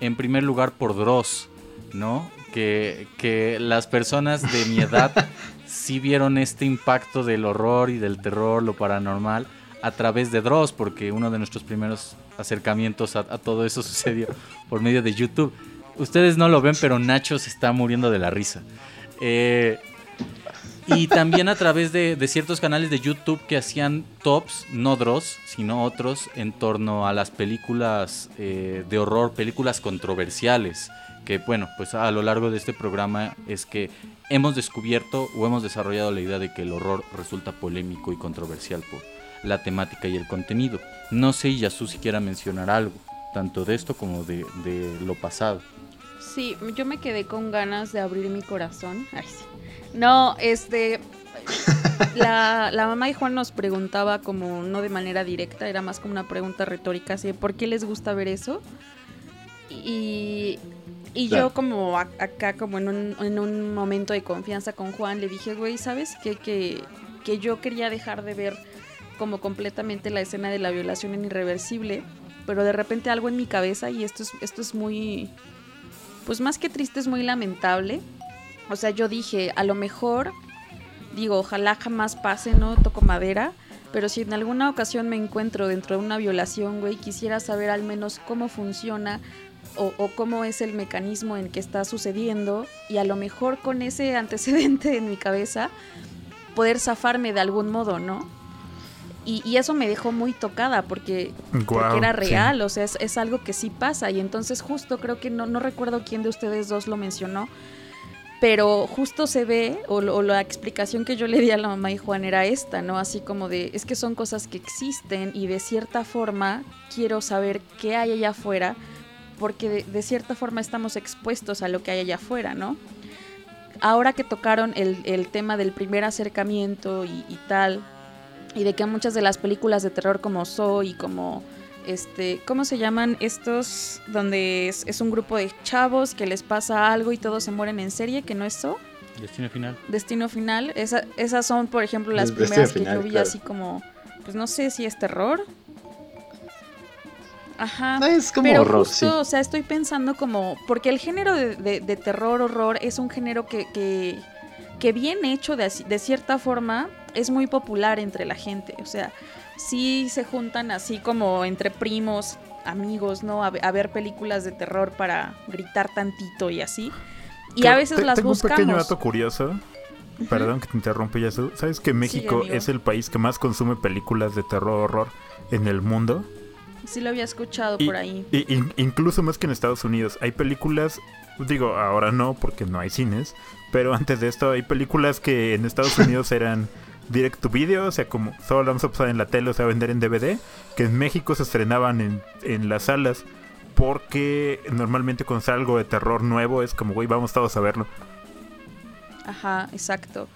en primer lugar por Dross, ¿no? Que, que las personas de mi edad sí vieron este impacto del horror y del terror, lo paranormal, a través de Dross, porque uno de nuestros primeros acercamientos a, a todo eso sucedió por medio de YouTube. Ustedes no lo ven, pero Nacho se está muriendo de la risa. Eh, y también a través de, ciertos canales de YouTube que hacían tops, no Dross, sino otros, en torno a las películas eh, de horror, películas controversiales. Que bueno, pues a lo largo de este programa es que hemos descubierto o hemos desarrollado la idea de que el horror resulta polémico y controversial por la temática y el contenido. No sé, Yasu, si quiera mencionar algo, tanto de esto como de, lo pasado. Sí, yo me quedé con ganas de abrir mi corazón. No, este. La, la mamá y Juan nos preguntaba como no de manera directa, era más como una pregunta retórica, así de ¿por qué les gusta ver eso? Y, y Claro. yo como a- acá, como en un, en un momento de confianza con Juan, le dije, güey, ¿sabes qué? Que, que yo quería dejar de ver como completamente la escena de la violación en irreversible, pero de repente algo en mi cabeza, y esto es, esto es muy, pues más que triste, es muy lamentable. O sea, yo dije, a lo mejor, digo, ojalá jamás pase, ¿no? Toco madera. Pero si en alguna ocasión me encuentro dentro de una violación, güey, quisiera saber al menos cómo funciona o, o cómo es el mecanismo en que está sucediendo y a lo mejor con ese antecedente en mi cabeza poder zafarme de algún modo, ¿no? Y, y eso me dejó muy tocada porque, porque Guau, era sí. real, o sea, es, es algo que sí pasa. Y entonces justo creo que no, no recuerdo quién de ustedes dos lo mencionó, pero justo se ve, o, la explicación que yo le di a la mamá y Juan era esta, ¿no? Así como de, es que son cosas que existen y de cierta forma quiero saber qué hay allá afuera, porque de, cierta forma estamos expuestos a lo que hay allá afuera, ¿no? Ahora que tocaron el, el tema del primer acercamiento y, y tal, y de que muchas de las películas de terror como Soy y como este, ¿cómo se llaman estos donde es, es un grupo de chavos que les pasa algo y todos se mueren en serie, que no es So? Destino final. Destino Final, esa- esas son, por ejemplo, las Destino primeras que yo vi claro. así como, pues no sé si es terror. Ajá. No, es como Pero horror, justo, sí. o sea, estoy pensando como, porque el género de, de- de terror, horror, es un género que, que, que bien hecho de, así- de cierta forma es muy popular entre la gente. O sea, sí se juntan así como entre primos, amigos, ¿no? A, ve- a ver películas de terror para gritar tantito y así. Y a veces te- las tengo un pequeño buscamos. dato curioso. Perdón que te interrumpa, Yasu. ¿Sabes que México es el país que más consume películas de terror horror en el mundo? Sí lo había escuchado Y- por ahí. y- in- incluso más que en Estados Unidos. Hay películas, digo, ahora no porque no hay cines, pero antes de esto hay películas que en Estados Unidos eran direct to video, o sea, como solo la vamos a pasar en la tele, o sea, vender en DVD, que en México se estrenaban en, en las salas. Porque normalmente cuando algo de terror nuevo es como, güey, vamos todos a verlo. Ajá, exacto.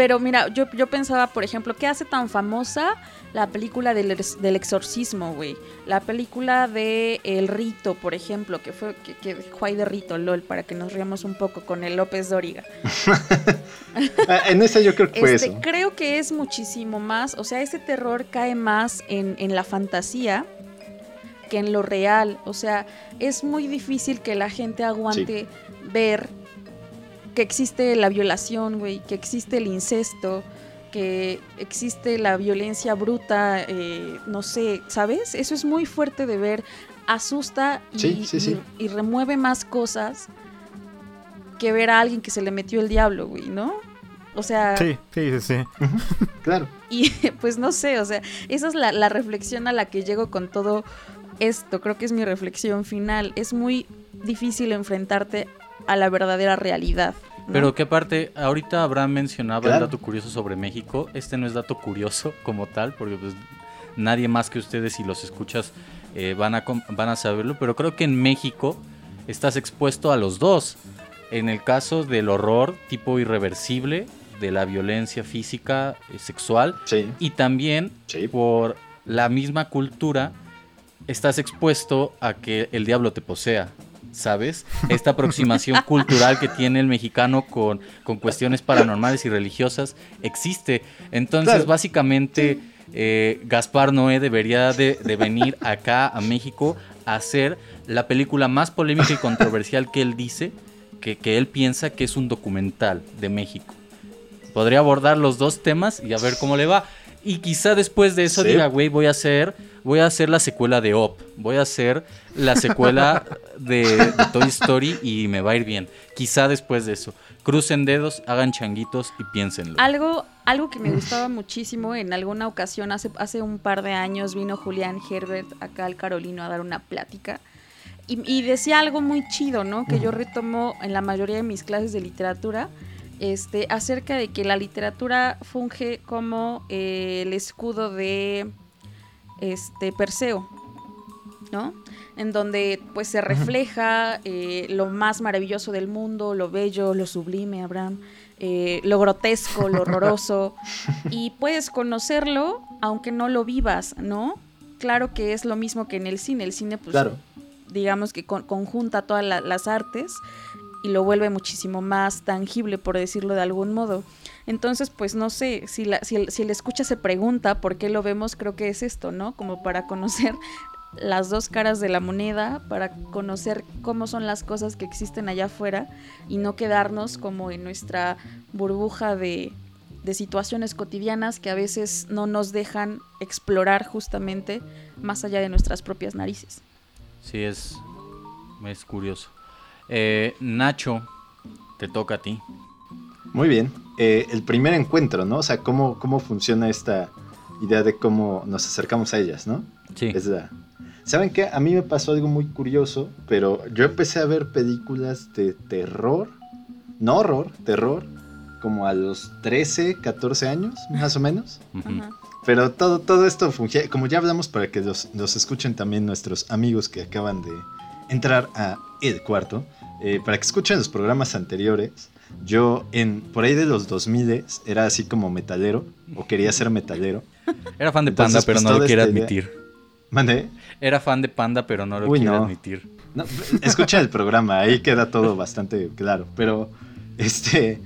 Pero mira, yo, yo pensaba, por ejemplo, ¿qué hace tan famosa la película del, del exorcismo, güey? La película de El Rito, por ejemplo, que fue que, que Juay de Rito, LOL, para que nos riamos un poco con el López Dóriga. Ah, en esa yo creo que fue Este, eso. creo que es muchísimo más, o sea, ese terror cae más en, en la fantasía que en lo real. O sea, es muy difícil que la gente aguante ver que existe la violación, güey, que existe el incesto, que existe la violencia bruta, eh, no sé, ¿sabes? Eso es muy fuerte de ver, asusta y, Sí, sí, sí. y- y remueve más cosas que ver a alguien que se le metió el diablo, güey, ¿no? O sea, Sí, sí, sí, sí. Claro. y pues no sé, o sea, esa es la, la reflexión a la que llego con todo esto. Creo que es mi reflexión final. Es muy difícil enfrentarte a la verdadera realidad. ¿no? Pero que aparte, ahorita Abraham mencionaba Claro. el dato curioso sobre México. Este no es dato curioso como tal, porque pues nadie más que ustedes y los escuchas eh, van, a, com- van a saberlo. Pero creo que en México estás expuesto a los dos. En el caso del horror tipo irreversible, de la violencia física, eh, sexual, Sí. y también Sí. por la misma cultura estás expuesto a que el diablo te posea, ¿sabes? Esta aproximación cultural que tiene el mexicano con, con cuestiones paranormales y religiosas existe. Entonces, Claro. básicamente, eh, Gaspar Noé debería de, de venir acá a México a hacer la película más polémica y controversial que él dice, que, que él piensa que es un documental de México. Podría abordar los dos temas y a ver cómo le va. Y quizá después de eso Sí. diga, güey, voy a hacer, voy a hacer la secuela de Op, voy a hacer la secuela de, de Toy Story y me va a ir bien. Quizá después de eso. Crucen dedos, hagan changuitos y piénsenlo. Algo, algo que me gustaba muchísimo en alguna ocasión, hace, hace un par de años, vino Julián Herbert acá al Carolino a dar una plática. Y, y decía algo muy chido, ¿no? Que yo retomo en la mayoría de mis clases de literatura, este, acerca de que la literatura funge como eh, el escudo de este Perseo, ¿no? En donde pues se refleja eh, lo más maravilloso del mundo, lo bello, lo sublime, Abraham, eh, lo grotesco, lo horroroso, y puedes conocerlo aunque no lo vivas, ¿no? Claro que es lo mismo que en el cine, el cine pues Claro. digamos que con- conjunta todas la- las artes y lo vuelve muchísimo más tangible, por decirlo de algún modo. Entonces, pues no sé, si la, si el, si el escucha se pregunta por qué lo vemos, creo que es esto, ¿no? Como para conocer las dos caras de la moneda, para conocer cómo son las cosas que existen allá afuera y no quedarnos como en nuestra burbuja de, de situaciones cotidianas que a veces no nos dejan explorar justamente más allá de nuestras propias narices. Sí, es, es curioso. Eh, Nacho, te toca a ti. Muy bien. Eh, el primer encuentro, ¿no? O sea, cómo, cómo funciona esta idea de cómo nos acercamos a ellas, ¿no? Sí. Es la- ¿Saben qué? A mí me pasó algo muy curioso, pero yo empecé a ver películas de terror, no horror, terror, como a los 13, 14 años, más o menos. Pero todo, todo esto fungía, como ya hablamos, para que los, los escuchen también nuestros amigos que acaban de entrar a El Cuarto, eh, para que escuchen los programas anteriores. Yo, en por ahí de los 2000 era así como metalero, o quería ser metalero. Era fan de Entonces, Panda, pero pues, no lo esta idea- admitir. ¿Mandé? Era fan de Panda, pero no lo Uy, quiere no. admitir. No, escuchen el programa, ahí queda todo bastante claro. Pero, este,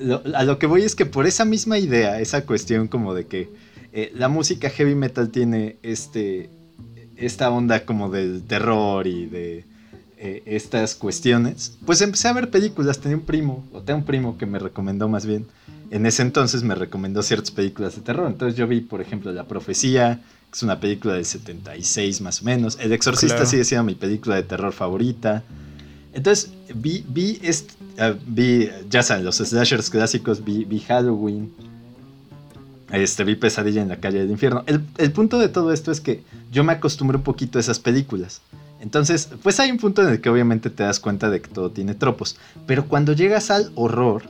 lo- a lo que voy es que por esa misma idea, esa cuestión como de que eh, la música heavy metal tiene este, esta onda como del terror y de eh, estas cuestiones, pues empecé a ver películas. Tenía un primo, o tengo un primo que me recomendó más bien. En ese entonces me recomendó ciertas películas de terror. Entonces yo vi, por ejemplo, La Profecía, que es una película del 76 más o menos. El Exorcista Claro. sigue siendo mi película de terror favorita. Entonces vi, vi, ah, vi ya saben, los slashers clásicos, vi, vi Halloween, este, vi Pesadilla en la calle del infierno. El, el punto de todo esto es que yo me acostumbré un poquito a esas películas. Entonces, pues hay un punto en el que obviamente te das cuenta de que todo tiene tropos. Pero cuando llegas al horror,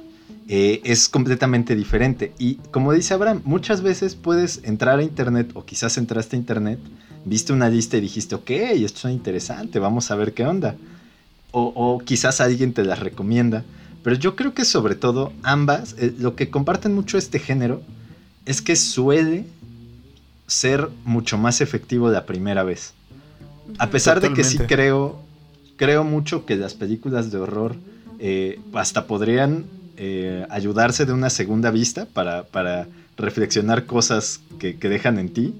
eh, es completamente diferente. Y como dice Abraham, muchas veces puedes entrar a internet, o quizás entraste a internet, viste una lista y dijiste, ok, esto es interesante, vamos a ver qué onda. O, quizás alguien te las recomienda. Pero yo creo que sobre todo ambas, eh, lo que comparten mucho este género es que suele ser mucho más efectivo la primera vez. A pesar de que sí creo, creo mucho que las películas de horror eh, hasta podrían eh, ayudarse de una segunda vista para, para reflexionar cosas que, que dejan en ti.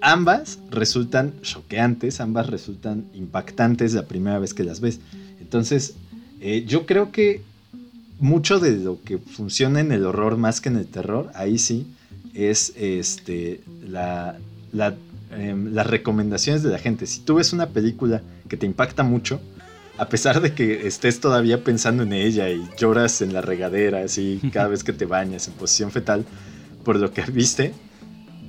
Ambas resultan choqueantes, ambas resultan impactantes la primera vez que las ves. Entonces, eh, yo creo que mucho de lo que funciona en el horror más que en el terror, ahí sí, es este, la, la, em, las recomendaciones de la gente. Si tú ves una película que te impacta mucho, a pesar de que estés todavía pensando en ella y lloras en la regadera, así, cada vez que te bañas en posición fetal, por lo que viste,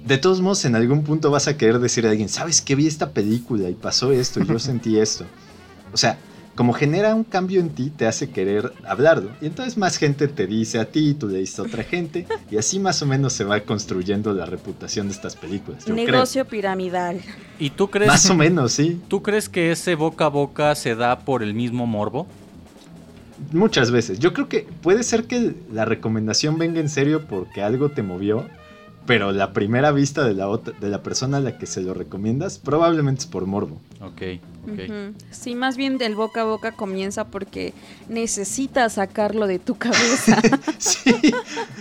de todos modos en algún punto vas a querer decir a alguien, ¿sabes qué vi esta película y pasó esto y yo sentí esto? O sea, como genera un cambio en ti, te hace querer hablarlo. Y entonces más gente te dice a ti, tú le dices a otra gente, y así más o menos se va construyendo la reputación de estas películas. Yo Negocio piramidal. ¿Y tú crees, Más o menos, sí. tú crees que ese boca a boca se da por el mismo morbo? Muchas veces. Yo creo que puede ser que la recomendación venga en serio porque algo te movió, pero la primera vista de la, otra, de la persona a la que se lo recomiendas probablemente es por morbo. Ok, ok. Sí, más bien del boca a boca comienza porque necesitas sacarlo de tu cabeza. Sí,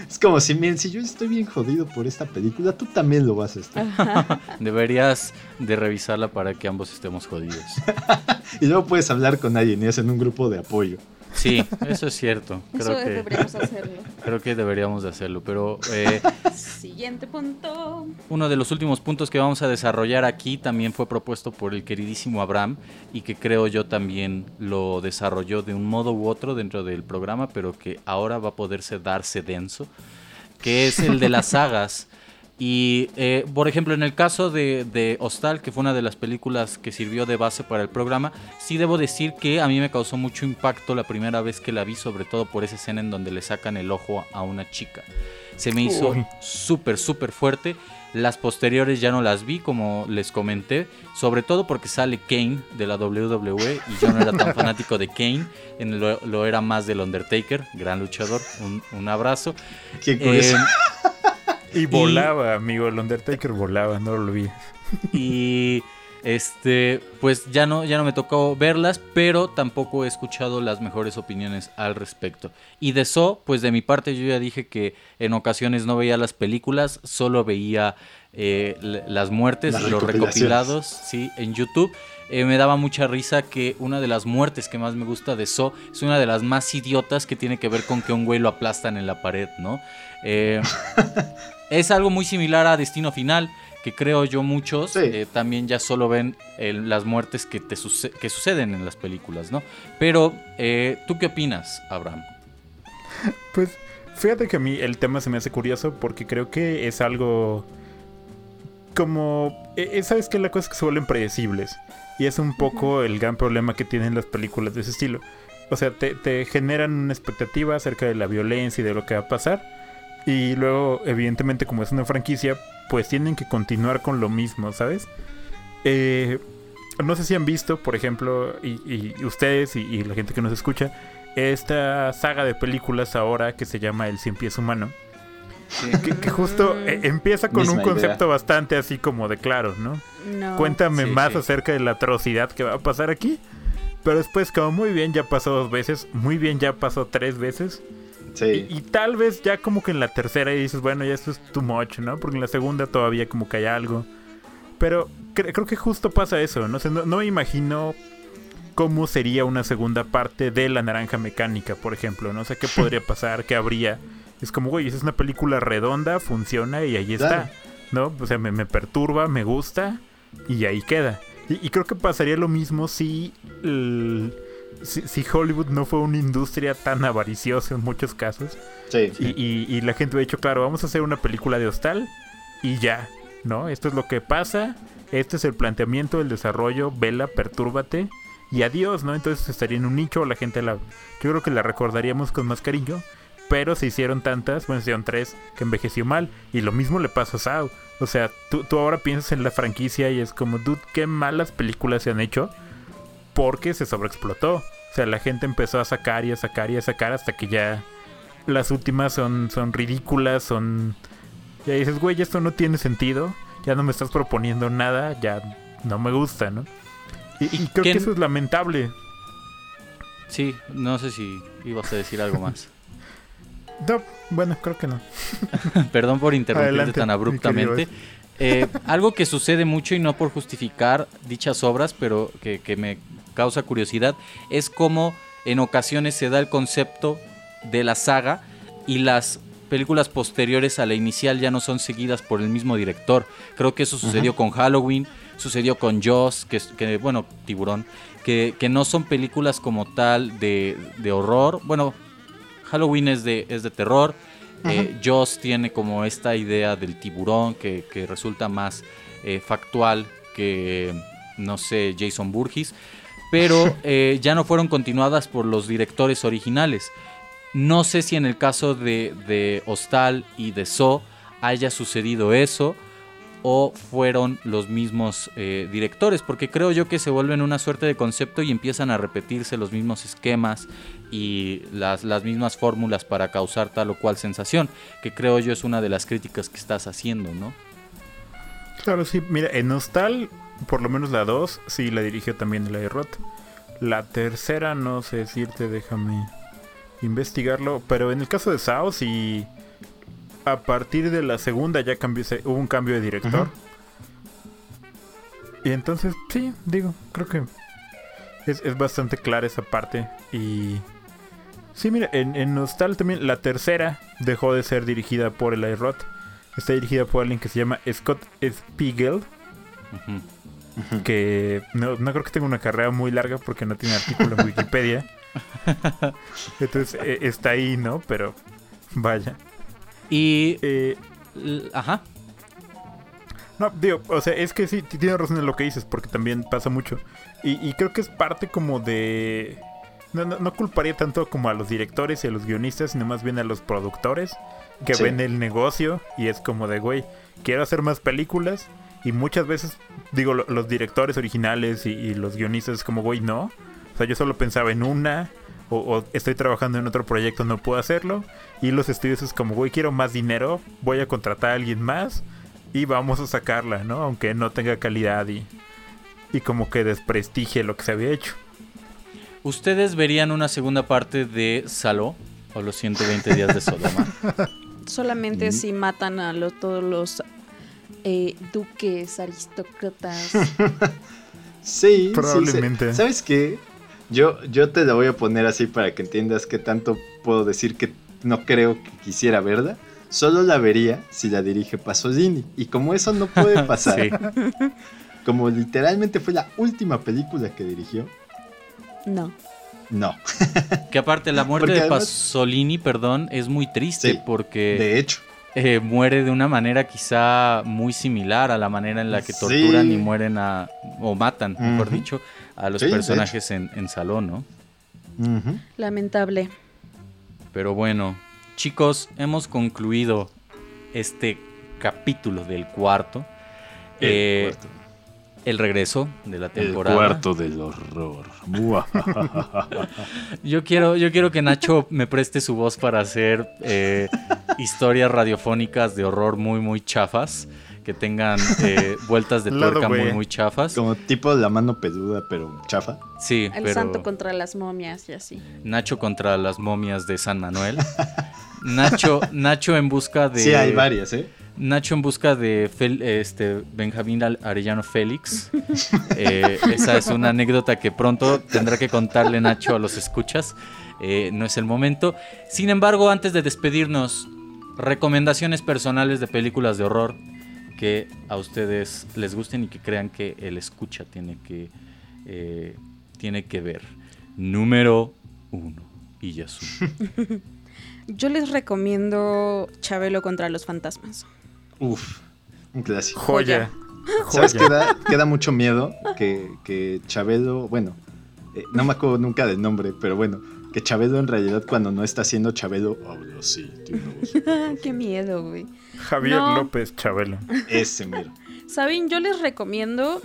es como si, miren, si yo estoy bien jodido por esta película, tú también lo vas a estar. Deberías de revisarla para que ambos estemos jodidos. Y luego puedes hablar con alguien y hacen un grupo de apoyo. Sí, eso es cierto. Eso Creo que, deberíamos hacerlo. creo que deberíamos de hacerlo. Pero eh, Siguiente punto. uno de los últimos puntos que vamos a desarrollar aquí también fue propuesto por el queridísimo Abraham y que creo yo también lo desarrolló de un modo u otro dentro del programa, pero que ahora va a poderse darse denso, que es el de las sagas. Y, eh, por ejemplo, en el caso de, de Hostal, que fue una de las películas que sirvió de base para el programa, sí debo decir que a mí me causó mucho impacto la primera vez que la vi, sobre todo por esa escena en donde le sacan el ojo a una chica. Se me hizo súper, súper fuerte. Las posteriores ya no las vi, como les comenté, sobre todo porque sale Kane de la WWE y yo no era tan fanático de Kane, en lo, lo era más del Undertaker, gran luchador, un, un abrazo. Qué. Eh, Y volaba, amigo. El Undertaker volaba, no lo vi. y este pues ya no ya no me tocó verlas pero tampoco he escuchado las mejores opiniones al respecto y de eso pues de mi parte yo ya dije que en ocasiones no veía las películas solo veía eh, las muertes Las los recopilados sí en YouTube Eh, me daba mucha risa que una de las muertes que más me gusta de So es una de las más idiotas que tiene que ver con que un güey lo aplastan en la pared, ¿no? Eh, es algo muy similar a Destino Final, que creo yo muchos Sí. eh, también ya solo ven el- las muertes que, te suce- que suceden en las películas, ¿no? Pero, eh, ¿tú qué opinas, Abraham? Pues fíjate que a mí el tema se me hace curioso porque creo que es algo como... eh, eh, ¿Sabes qué? La cosa es que se vuelven predecibles. Y es un poco el gran problema que tienen las películas de ese estilo. O sea, te, te generan una expectativa acerca de la violencia y de lo que va a pasar. Y luego, evidentemente, como es una franquicia, pues tienen que continuar con lo mismo, ¿sabes? Eh, no sé si han visto, por ejemplo, y, y ustedes y, y la gente que nos escucha, esta saga de películas ahora que se llama El Cien Pies Humano. Que, que justo eh, empieza con Misma un idea. concepto bastante así como de claro, ¿no? No. Cuéntame Sí, más sí. acerca de la atrocidad que va a pasar aquí. Pero después, como muy bien ya pasó dos veces, muy bien ya pasó tres veces. Sí. Y, y tal vez ya como que en la tercera dices, bueno, ya esto es too much, ¿no? Porque en la segunda todavía como que hay algo. Pero cre- creo que justo pasa eso, ¿no? O sea, no, no me imagino cómo sería una segunda parte de La Naranja Mecánica, por ejemplo, ¿no? O sea, qué podría pasar, qué habría. Es como, güey, esa es una película redonda, funciona y ahí está, ¿no? O sea, me, me perturba, me gusta y ahí queda. Y, y creo que pasaría lo mismo si, el- si, si Hollywood no fue una industria tan avariciosa en muchos casos. Sí. Y, y- y la gente hubiera dicho, claro, vamos a hacer una película de hostal y ya, ¿no? Esto es lo que pasa, este es el planteamiento, el desarrollo, vela, pertúrbate y adiós, ¿no? Entonces estaría en un nicho, la gente la... Yo creo que la recordaríamos con más cariño, pero se hicieron tantas, bueno, se hicieron tres, que envejeció mal. Y lo mismo le pasa a Sao. O sea, tú, tú ahora piensas en la franquicia y es como, dude, qué malas películas se han hecho porque se sobreexplotó. O sea, la gente empezó a sacar y a sacar y a sacar hasta que ya las últimas son, son ridículas, son... Ya dices, güey, esto no tiene sentido, ya no me estás proponiendo nada, ya no me gusta, ¿no? Y, y creo quién- que eso es lamentable. Sí, no sé si ibas a decir algo más. No, bueno, creo que no. Perdón por interrumpirte Adelante, tan abruptamente. Eh, algo que sucede mucho y no por justificar dichas obras, pero que, que me causa curiosidad, es cómo en ocasiones se da el concepto de la saga y las películas posteriores a la inicial ya no son seguidas por el mismo director. Creo que eso sucedió con Halloween, sucedió con Jaws, que, es- que bueno, Tiburón, que, que no son películas como tal de, de horror. Bueno, Halloween es de, es de terror. Eh, Jaws tiene como esta idea del tiburón que, que resulta más eh, factual que, no sé, Jason Burgess. Pero eh, ya no fueron continuadas por los directores originales. No sé si en el caso de, de Hostal y de So haya sucedido eso o fueron los mismos eh, directores, porque creo yo que se vuelven una suerte de concepto y empiezan a repetirse los mismos esquemas y las, las mismas fórmulas para causar tal o cual sensación, que creo yo es una de las críticas que estás haciendo, ¿no? Claro, sí. Mira, en Hostal, por lo menos la 2, sí la dirigió también Eli Roth. La tercera, no sé decirte, déjame investigarlo. Pero en el caso de Sao, sí. A partir de la segunda ya cambió, se- hubo un cambio de director. Y entonces, sí, digo, creo que es, es bastante clara esa parte. Y, Sí, mira, en, en Nostal también la tercera dejó de ser dirigida por Eli Roth. Está dirigida por alguien que se llama Scott Spiegel, Que no, no creo que tenga una carrera muy larga porque no tiene artículo en Wikipedia. Entonces eh, está ahí, ¿no? Pero vaya. Y. Eh, Ajá. No, digo, o sea, es que sí, tienes razón en lo que dices, porque también pasa mucho. Y, y creo que es parte como de... No, no, no culparía tanto como a los directores y a los guionistas, sino más bien a los productores que Sí. ven el negocio y es como de, güey, quiero hacer más películas. Y muchas veces, digo, lo- los directores originales y, y los guionistas es como, güey, no. O sea, yo solo pensaba en una, o, o estoy trabajando en otro proyecto, no puedo hacerlo. Y los estudios es como, güey, quiero más dinero, voy a contratar a alguien más y vamos a sacarla, ¿no? Aunque no tenga calidad y, y como que desprestigie lo que se había hecho. ¿Ustedes verían una segunda parte de Saló? O los 120 días de Sodoma. Solamente Mm. si matan a lo- todos los eh, duques, aristócratas. Sí, Probablemente. sí. ¿Sabes qué? Yo, yo te la voy a poner así para que entiendas qué tanto puedo decir que no creo que quisiera verla. Solo la vería si la dirige Pasolini. Y como eso no puede pasar, Sí. como literalmente fue la última película que dirigió, No. no. Que aparte la muerte de Pasolini, perdón, es muy triste Sí, porque De hecho, eh, muere de una manera quizá muy similar a la manera en la que Sí. torturan y mueren a o matan, mejor dicho, a los Sí, personajes en, en Salón, ¿no? Lamentable. Pero bueno, chicos, hemos concluido este capítulo del cuarto. el Eh, cuarto. El regreso de la El temporada. cuarto del horror. Yo quiero, yo quiero que Nacho me preste su voz para hacer eh, historias radiofónicas de horror muy, muy chafas. Que tengan eh, vueltas de tuerca muy, muy chafas. Como tipo la mano peluda, pero chafa. Sí, El pero santo contra las momias y así. Nacho contra las momias de San Manuel. Nacho, Nacho en busca de. Sí, hay varias, ¿eh? Nacho en busca de Fel- este, Benjamín Arellano Félix. Eh, esa es una anécdota que pronto tendrá que contarle Nacho a los escuchas. Eh, no es el momento. Sin embargo, antes de despedirnos, recomendaciones personales de películas de horror que a ustedes les gusten y que crean que el escucha tiene que, eh, tiene que ver. Número uno. Iyasu. Yo les recomiendo Chabelo contra los fantasmas. Uf, un clásico. Joya. ¿Sabes qué Joya. da, qué da mucho miedo? Que, que Chabelo, bueno, eh, no me acuerdo nunca del nombre, pero bueno, que Chabelo en realidad cuando no está haciendo Chabelo, habla así. Qué miedo, güey. Javier No. López Chabelo. Ese mero. Saben, yo les recomiendo.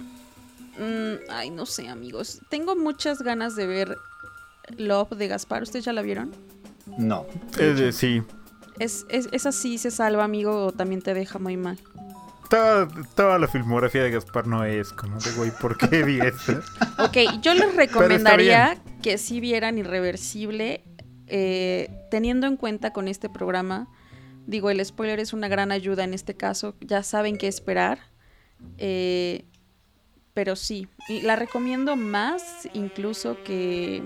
mm, ay, no sé, amigos. Tengo muchas ganas de ver Love de Gaspar. ¿Ustedes ya la vieron? No. Es de- sí. Es, es, esa sí se salva, amigo, o también te deja muy mal. Toda, toda la filmografía de Gaspar no es como de, güey, ¿por qué vi esto? Ok, yo les recomendaría que sí vieran Irreversible, eh, teniendo en cuenta con este programa, digo, el spoiler es una gran ayuda en este caso, ya saben qué esperar, eh, pero sí, y la recomiendo más incluso que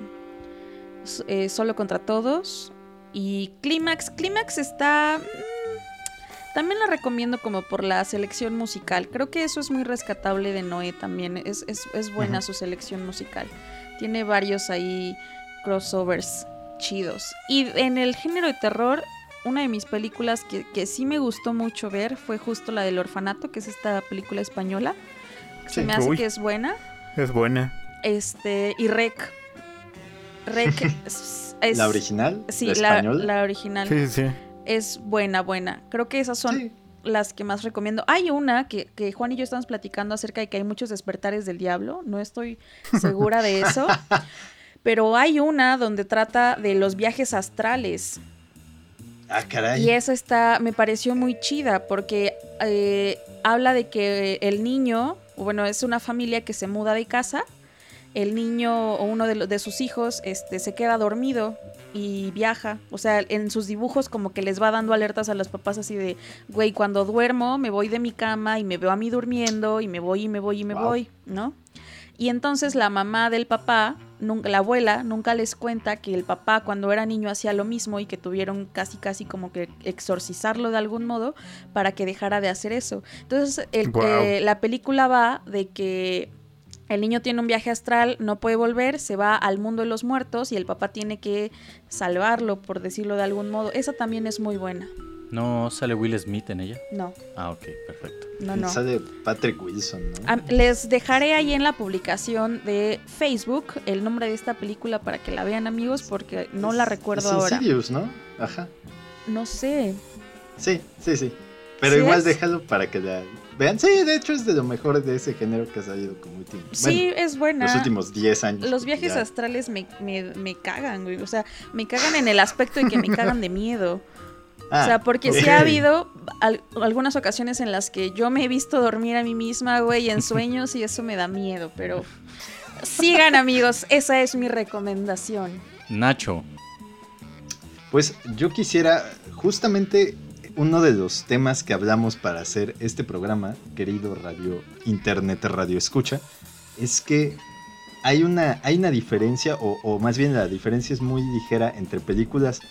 eh, Solo contra Todos y Clímax. Clímax está... mm, También la recomiendo como por la selección musical. Creo que eso es muy rescatable de Noé también. Es, es- es buena su selección musical. Tiene varios ahí crossovers chidos. Y en el género de terror, una de mis películas que, que sí me gustó mucho ver fue justo la del orfanato, que es esta película española. Se Sí. me hace Uy. que es buena. Es buena. Este, y Rec. Rec es, ¿La original? Sí, ¿La la, original. Sí, sí, sí. Es buena, buena. Creo que esas son Sí. las que más recomiendo. Hay una que, que Juan y yo estamos platicando acerca de que hay muchos despertares del diablo. No estoy segura de eso. Pero hay una donde trata de los viajes astrales. Ah, caray. Y esa está, me pareció muy chida porque eh, habla de que el niño, bueno, es una familia que se muda de casa. El niño o uno de, sus hijos este, se queda dormido y viaja. O sea, en sus dibujos como que les va dando alertas a los papás así de, güey, cuando duermo me voy de mi cama y me veo a mí durmiendo y me voy y me voy y me Wow. voy, ¿no? Y entonces la mamá del papá nunca, la abuela nunca les cuenta que el papá cuando era niño hacía lo mismo y que tuvieron casi casi como que exorcizarlo de algún modo para que dejara de hacer eso. Entonces el, eh, la película va de que el niño tiene un viaje astral, no puede volver, se va al mundo de los muertos y el papá tiene que salvarlo, por decirlo de algún modo. Esa también es muy buena. ¿No sale Will Smith en ella? No, Ah, ok, perfecto. no, no. Sale Patrick Wilson, ¿no? Les dejaré ahí en la publicación de Facebook el nombre de esta película para que la vean amigos porque no la recuerdo es ahora. Insidious, ¿no? Ajá. No sé. Sí, sí, sí. Pero ¿Sí igual es? déjalo para que la vean. Sí, de hecho es de lo mejor de ese género que ha salido como último. Sí, bueno, es buena. los últimos 10 años. Los viajes ya- astrales me, me, me cagan, güey. O sea, me cagan en el aspecto de que me cagan de miedo. Ah, o sea, porque sí ok. ha habido al- algunas ocasiones en las que yo me he visto dormir a mí misma, güey, en sueños y eso me da miedo, pero sigan amigos, esa es mi recomendación. Nacho, Pues yo quisiera, justamente uno de los temas que hablamos para hacer este programa, querido Radio Internet Radio Escucha, es que hay una, hay una diferencia, o, o más bien la diferencia es muy ligera entre películas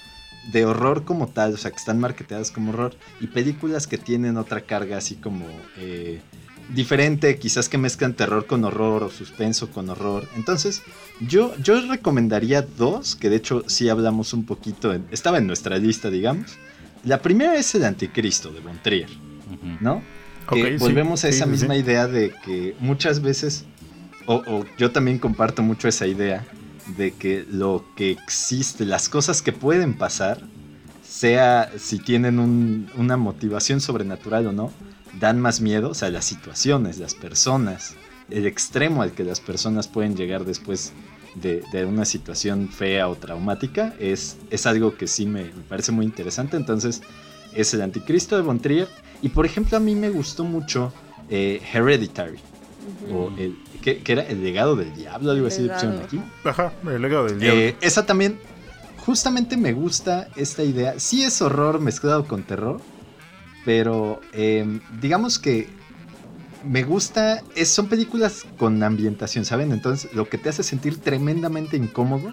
de horror como tal, o sea, que están marketeadas como horror, y películas que tienen otra carga así como eh, diferente, quizás que mezclan terror con horror o suspenso con horror. Entonces, yo, yo recomendaría dos, que de hecho sí hablamos un poquito, estaba en nuestra lista, digamos. La primera es el Anticristo de Bontrier. ¿no? Que sí, volvemos a esa sí, misma sí. idea de que muchas veces, o, o yo también comparto mucho esa idea, de que lo que existe, las cosas que pueden pasar, sea si tienen un- una motivación sobrenatural o no, dan más miedo, o sea, las situaciones, las personas, el extremo al que las personas pueden llegar después de, de una situación fea o traumática, es, es algo que sí me, me parece muy interesante. Entonces, es el Anticristo de Von Trier. Y por ejemplo, a mí me gustó mucho eh, Hereditary, o el, que, que era El legado del diablo, algo así Legado, aquí. Ajá, el legado del diablo. Eh, esa también, justamente me gusta esta idea. Sí es horror mezclado con terror, pero eh, digamos que me gusta, es, son películas con ambientación, ¿saben? Entonces lo que te hace sentir tremendamente incómodo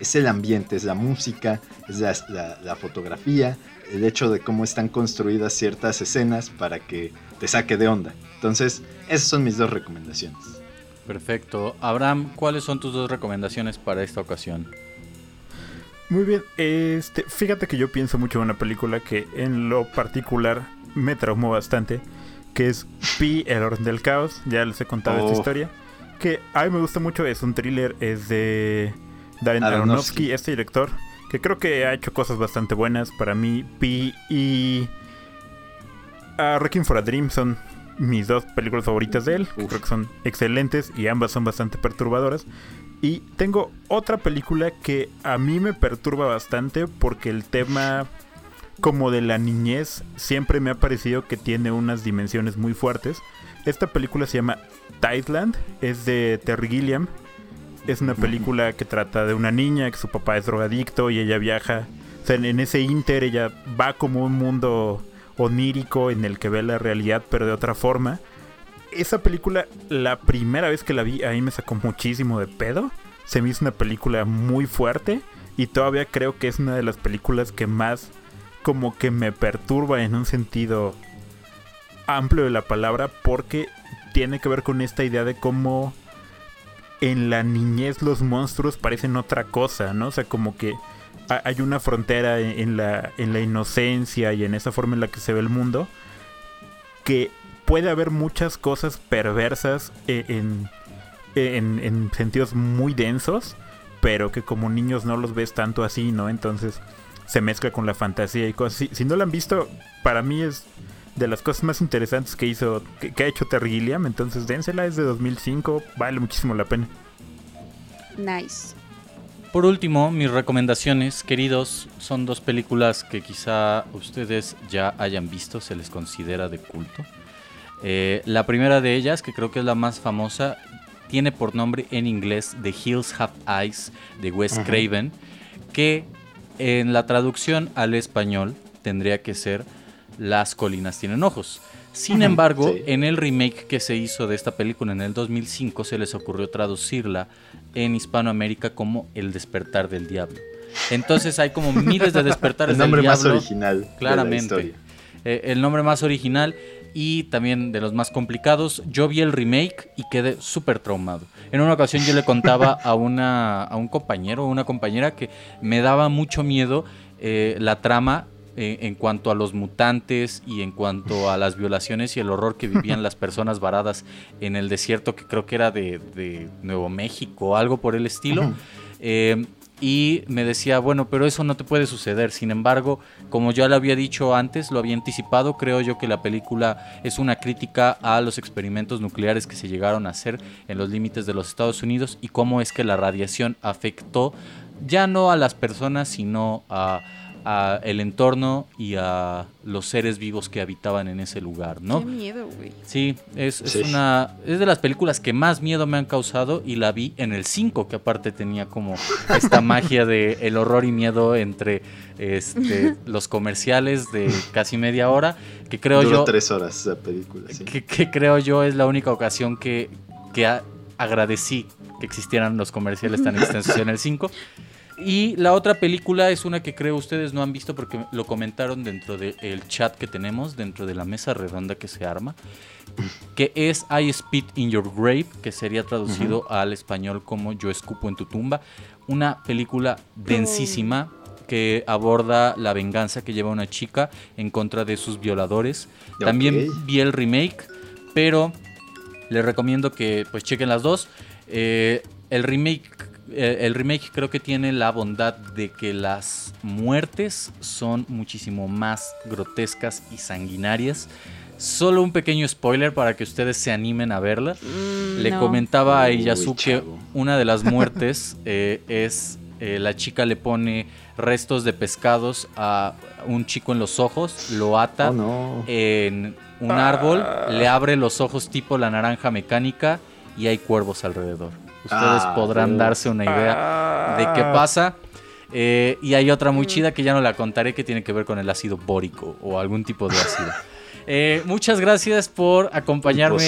es el ambiente, es la música, es la, la- la fotografía, el hecho de cómo están construidas ciertas escenas para que te saque de onda. Entonces, esas son mis dos recomendaciones. Perfecto. Abraham, ¿cuáles son tus dos recomendaciones para esta ocasión? Muy bien, este, fíjate que yo pienso mucho en una película que en lo particular me traumó bastante, que es Pi, el orden del caos, ya les he contado Oh. esta historia, que a mí me gusta mucho, es un thriller, es de Darren Aronofsky. Este director, que creo que ha hecho cosas bastante buenas para mí, Pi y a Requiem for a Dream son mis dos películas favoritas de él, Uf. creo que son excelentes y ambas son bastante perturbadoras. Y tengo otra película que a mí me perturba bastante porque el tema como de la niñez siempre me ha parecido que tiene unas dimensiones muy fuertes. Esta película se llama Tideland, es de Terry Gilliam. Es una película que trata de una niña que su papá es drogadicto y ella viaja. O sea, en, ese inter ella va como un mundo onírico en el que ve la realidad pero de otra forma esa película, la primera vez que la vi, ahí me sacó muchísimo de pedo. Se me hizo una película muy fuerte. Y todavía creo que es una de las películas que más como que me perturba en un sentido amplio de la palabra. Porque tiene que ver con esta idea de cómo en la niñez los monstruos parecen otra cosa, ¿no? O sea, como que ha- hay una frontera en, la, en la inocencia y en esa forma en la que se ve el mundo. Que puede haber muchas cosas perversas e- en, en, en sentidos muy densos, pero que como niños no los ves tanto así, ¿no? Entonces se mezcla con la fantasía y cosas así. Si no la han visto, para mí es de las cosas más interesantes que hizo, que, que ha hecho Terry Gilliam, entonces dénsela, es de 2005, vale muchísimo la pena. Nice. Por último, mis recomendaciones, queridos, son dos películas que quizá ustedes ya hayan visto, se les considera de culto. Eh, la primera de ellas, que creo que es la más famosa, tiene por nombre en inglés The Hills Have Eyes de Wes Ajá. Craven, que en la traducción al español tendría que ser Las colinas tienen ojos. Sin embargo, Sí. en el remake que se hizo de esta película en el 2005 se les ocurrió traducirla en Hispanoamérica como El despertar del diablo. Entonces hay como miles de despertares El nombre del más diablo. original. de la Claramente. historia. Eh, el nombre más original y también de los más complicados. Yo vi el remake y quedé súper traumado. En una ocasión yo le contaba a, una, a un compañero o una compañera que me daba mucho miedo eh, la trama eh, en cuanto a los mutantes y en cuanto a las violaciones y el horror que vivían las personas varadas en el desierto, que creo que era de, de Nuevo México, algo por el estilo. Eh, y me decía, bueno, pero eso no te puede suceder. Sin embargo, como ya lo había dicho antes, lo había anticipado, creo yo que la película es una crítica a los experimentos nucleares que se llegaron a hacer en los límites de los Estados Unidos y cómo es que la radiación afectó ya no a las personas, sino a, a el entorno y a los seres vivos que habitaban en ese lugar, ¿no? Qué miedo, güey. Sí, es, es Sí. una es de las películas que más miedo me han causado y la vi en el 5, que aparte tenía como esta magia de el horror y miedo entre este, los comerciales de casi media hora, que creo Duró yo tres horas esa película. sí. que, que creo yo es la única ocasión que, que a- agradecí que existieran los comerciales tan extensos en el 5. Y la otra película es una que creo ustedes no han visto porque lo comentaron dentro del chat que tenemos, dentro de la mesa redonda que se arma, que es I Spit in Your Grave, que sería traducido al español como Yo escupo en tu tumba. Una película densísima que aborda la venganza que lleva una chica en contra de sus violadores. También Ok. vi el remake, pero les recomiendo que pues chequen las dos. Eh, el remake el remake creo que tiene la bondad de que las muertes son muchísimo más grotescas y sanguinarias. Solo un pequeño spoiler para que ustedes se animen a verla. Mm, Le no. comentaba a Iyasu que una de las muertes eh, es eh, la chica le pone restos de pescados a un chico en los ojos, lo ata Oh, no. en un árbol, le abre los ojos tipo la naranja mecánica y hay cuervos alrededor. Ustedes Ah, podrán darse una idea de qué pasa. Eh, y hay otra muy chida que ya no la contaré que tiene que ver con el ácido bórico o algún tipo de ácido. Eh, muchas gracias por acompañarme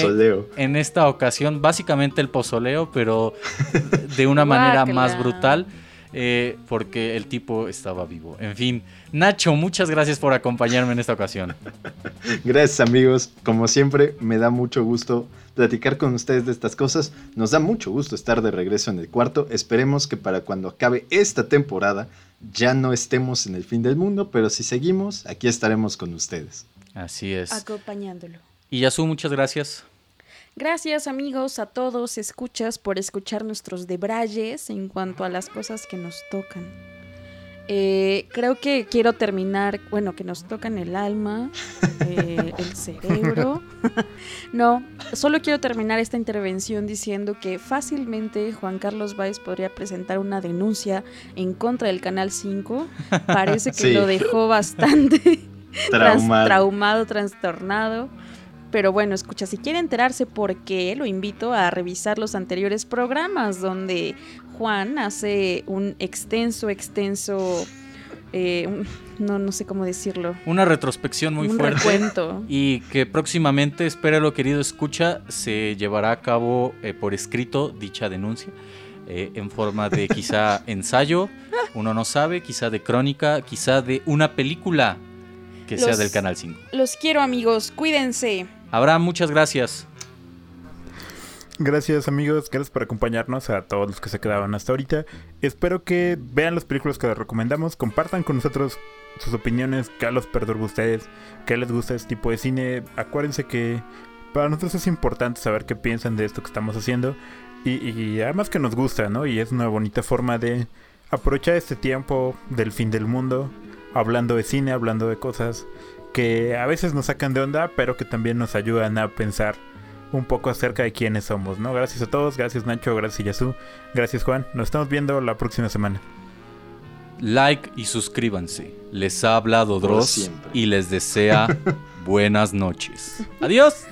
en esta ocasión. Básicamente el pozoleo, pero de una manera más brutal. eh, porque el tipo estaba vivo. En fin, Nacho, muchas gracias por acompañarme en esta ocasión. Gracias amigos, como siempre me da mucho gusto platicar con ustedes de estas cosas, nos da mucho gusto estar de regreso en el cuarto, esperemos que para cuando acabe esta temporada ya no estemos en el fin del mundo, pero si seguimos, aquí estaremos con ustedes. Así es. Acompañándolo. Y Yasu, muchas gracias. Gracias amigos a todos, escuchas, por escuchar nuestros debrayes en cuanto a las cosas que nos tocan. Eh, creo que quiero terminar, bueno, que nos tocan el alma, eh, el cerebro. no, solo quiero terminar esta intervención diciendo que fácilmente Juan Carlos Báez podría presentar una denuncia en contra del Canal 5. Parece que Sí. lo dejó bastante trans- traumado, trastornado. Pero bueno, escucha, si quiere enterarse por qué, lo invito a revisar los anteriores programas donde Juan hace un extenso, extenso, eh, un- no, no sé cómo decirlo, Una retrospección muy un fuerte. recuento. Y que próximamente, espéralo querido escucha, se llevará a cabo eh, por escrito dicha denuncia. eh, en forma de quizá ensayo, uno no sabe, quizá de crónica, quizá de una película que sea del Canal 5. Los quiero amigos, cuídense. Abraham, muchas gracias. Gracias amigos, gracias por acompañarnos a todos los que se quedaron hasta ahorita. Espero que vean las películas que les recomendamos, compartan con nosotros sus opiniones, qué los perturba ustedes, qué les gusta este tipo de cine. Acuérdense que para nosotros es importante saber qué piensan de esto que estamos haciendo y además que nos gusta, ¿no? Y es una bonita forma de aprovechar este tiempo del fin del mundo, hablando de cine, hablando de cosas que a veces nos sacan de onda, pero que también nos ayudan a pensar un poco acerca de quiénes somos, ¿no? Gracias a todos, gracias Nacho, gracias Yasu, gracias Juan. Nos estamos viendo la próxima semana. Like y suscríbanse. Les ha hablado Dross y les desea buenas noches. Adiós.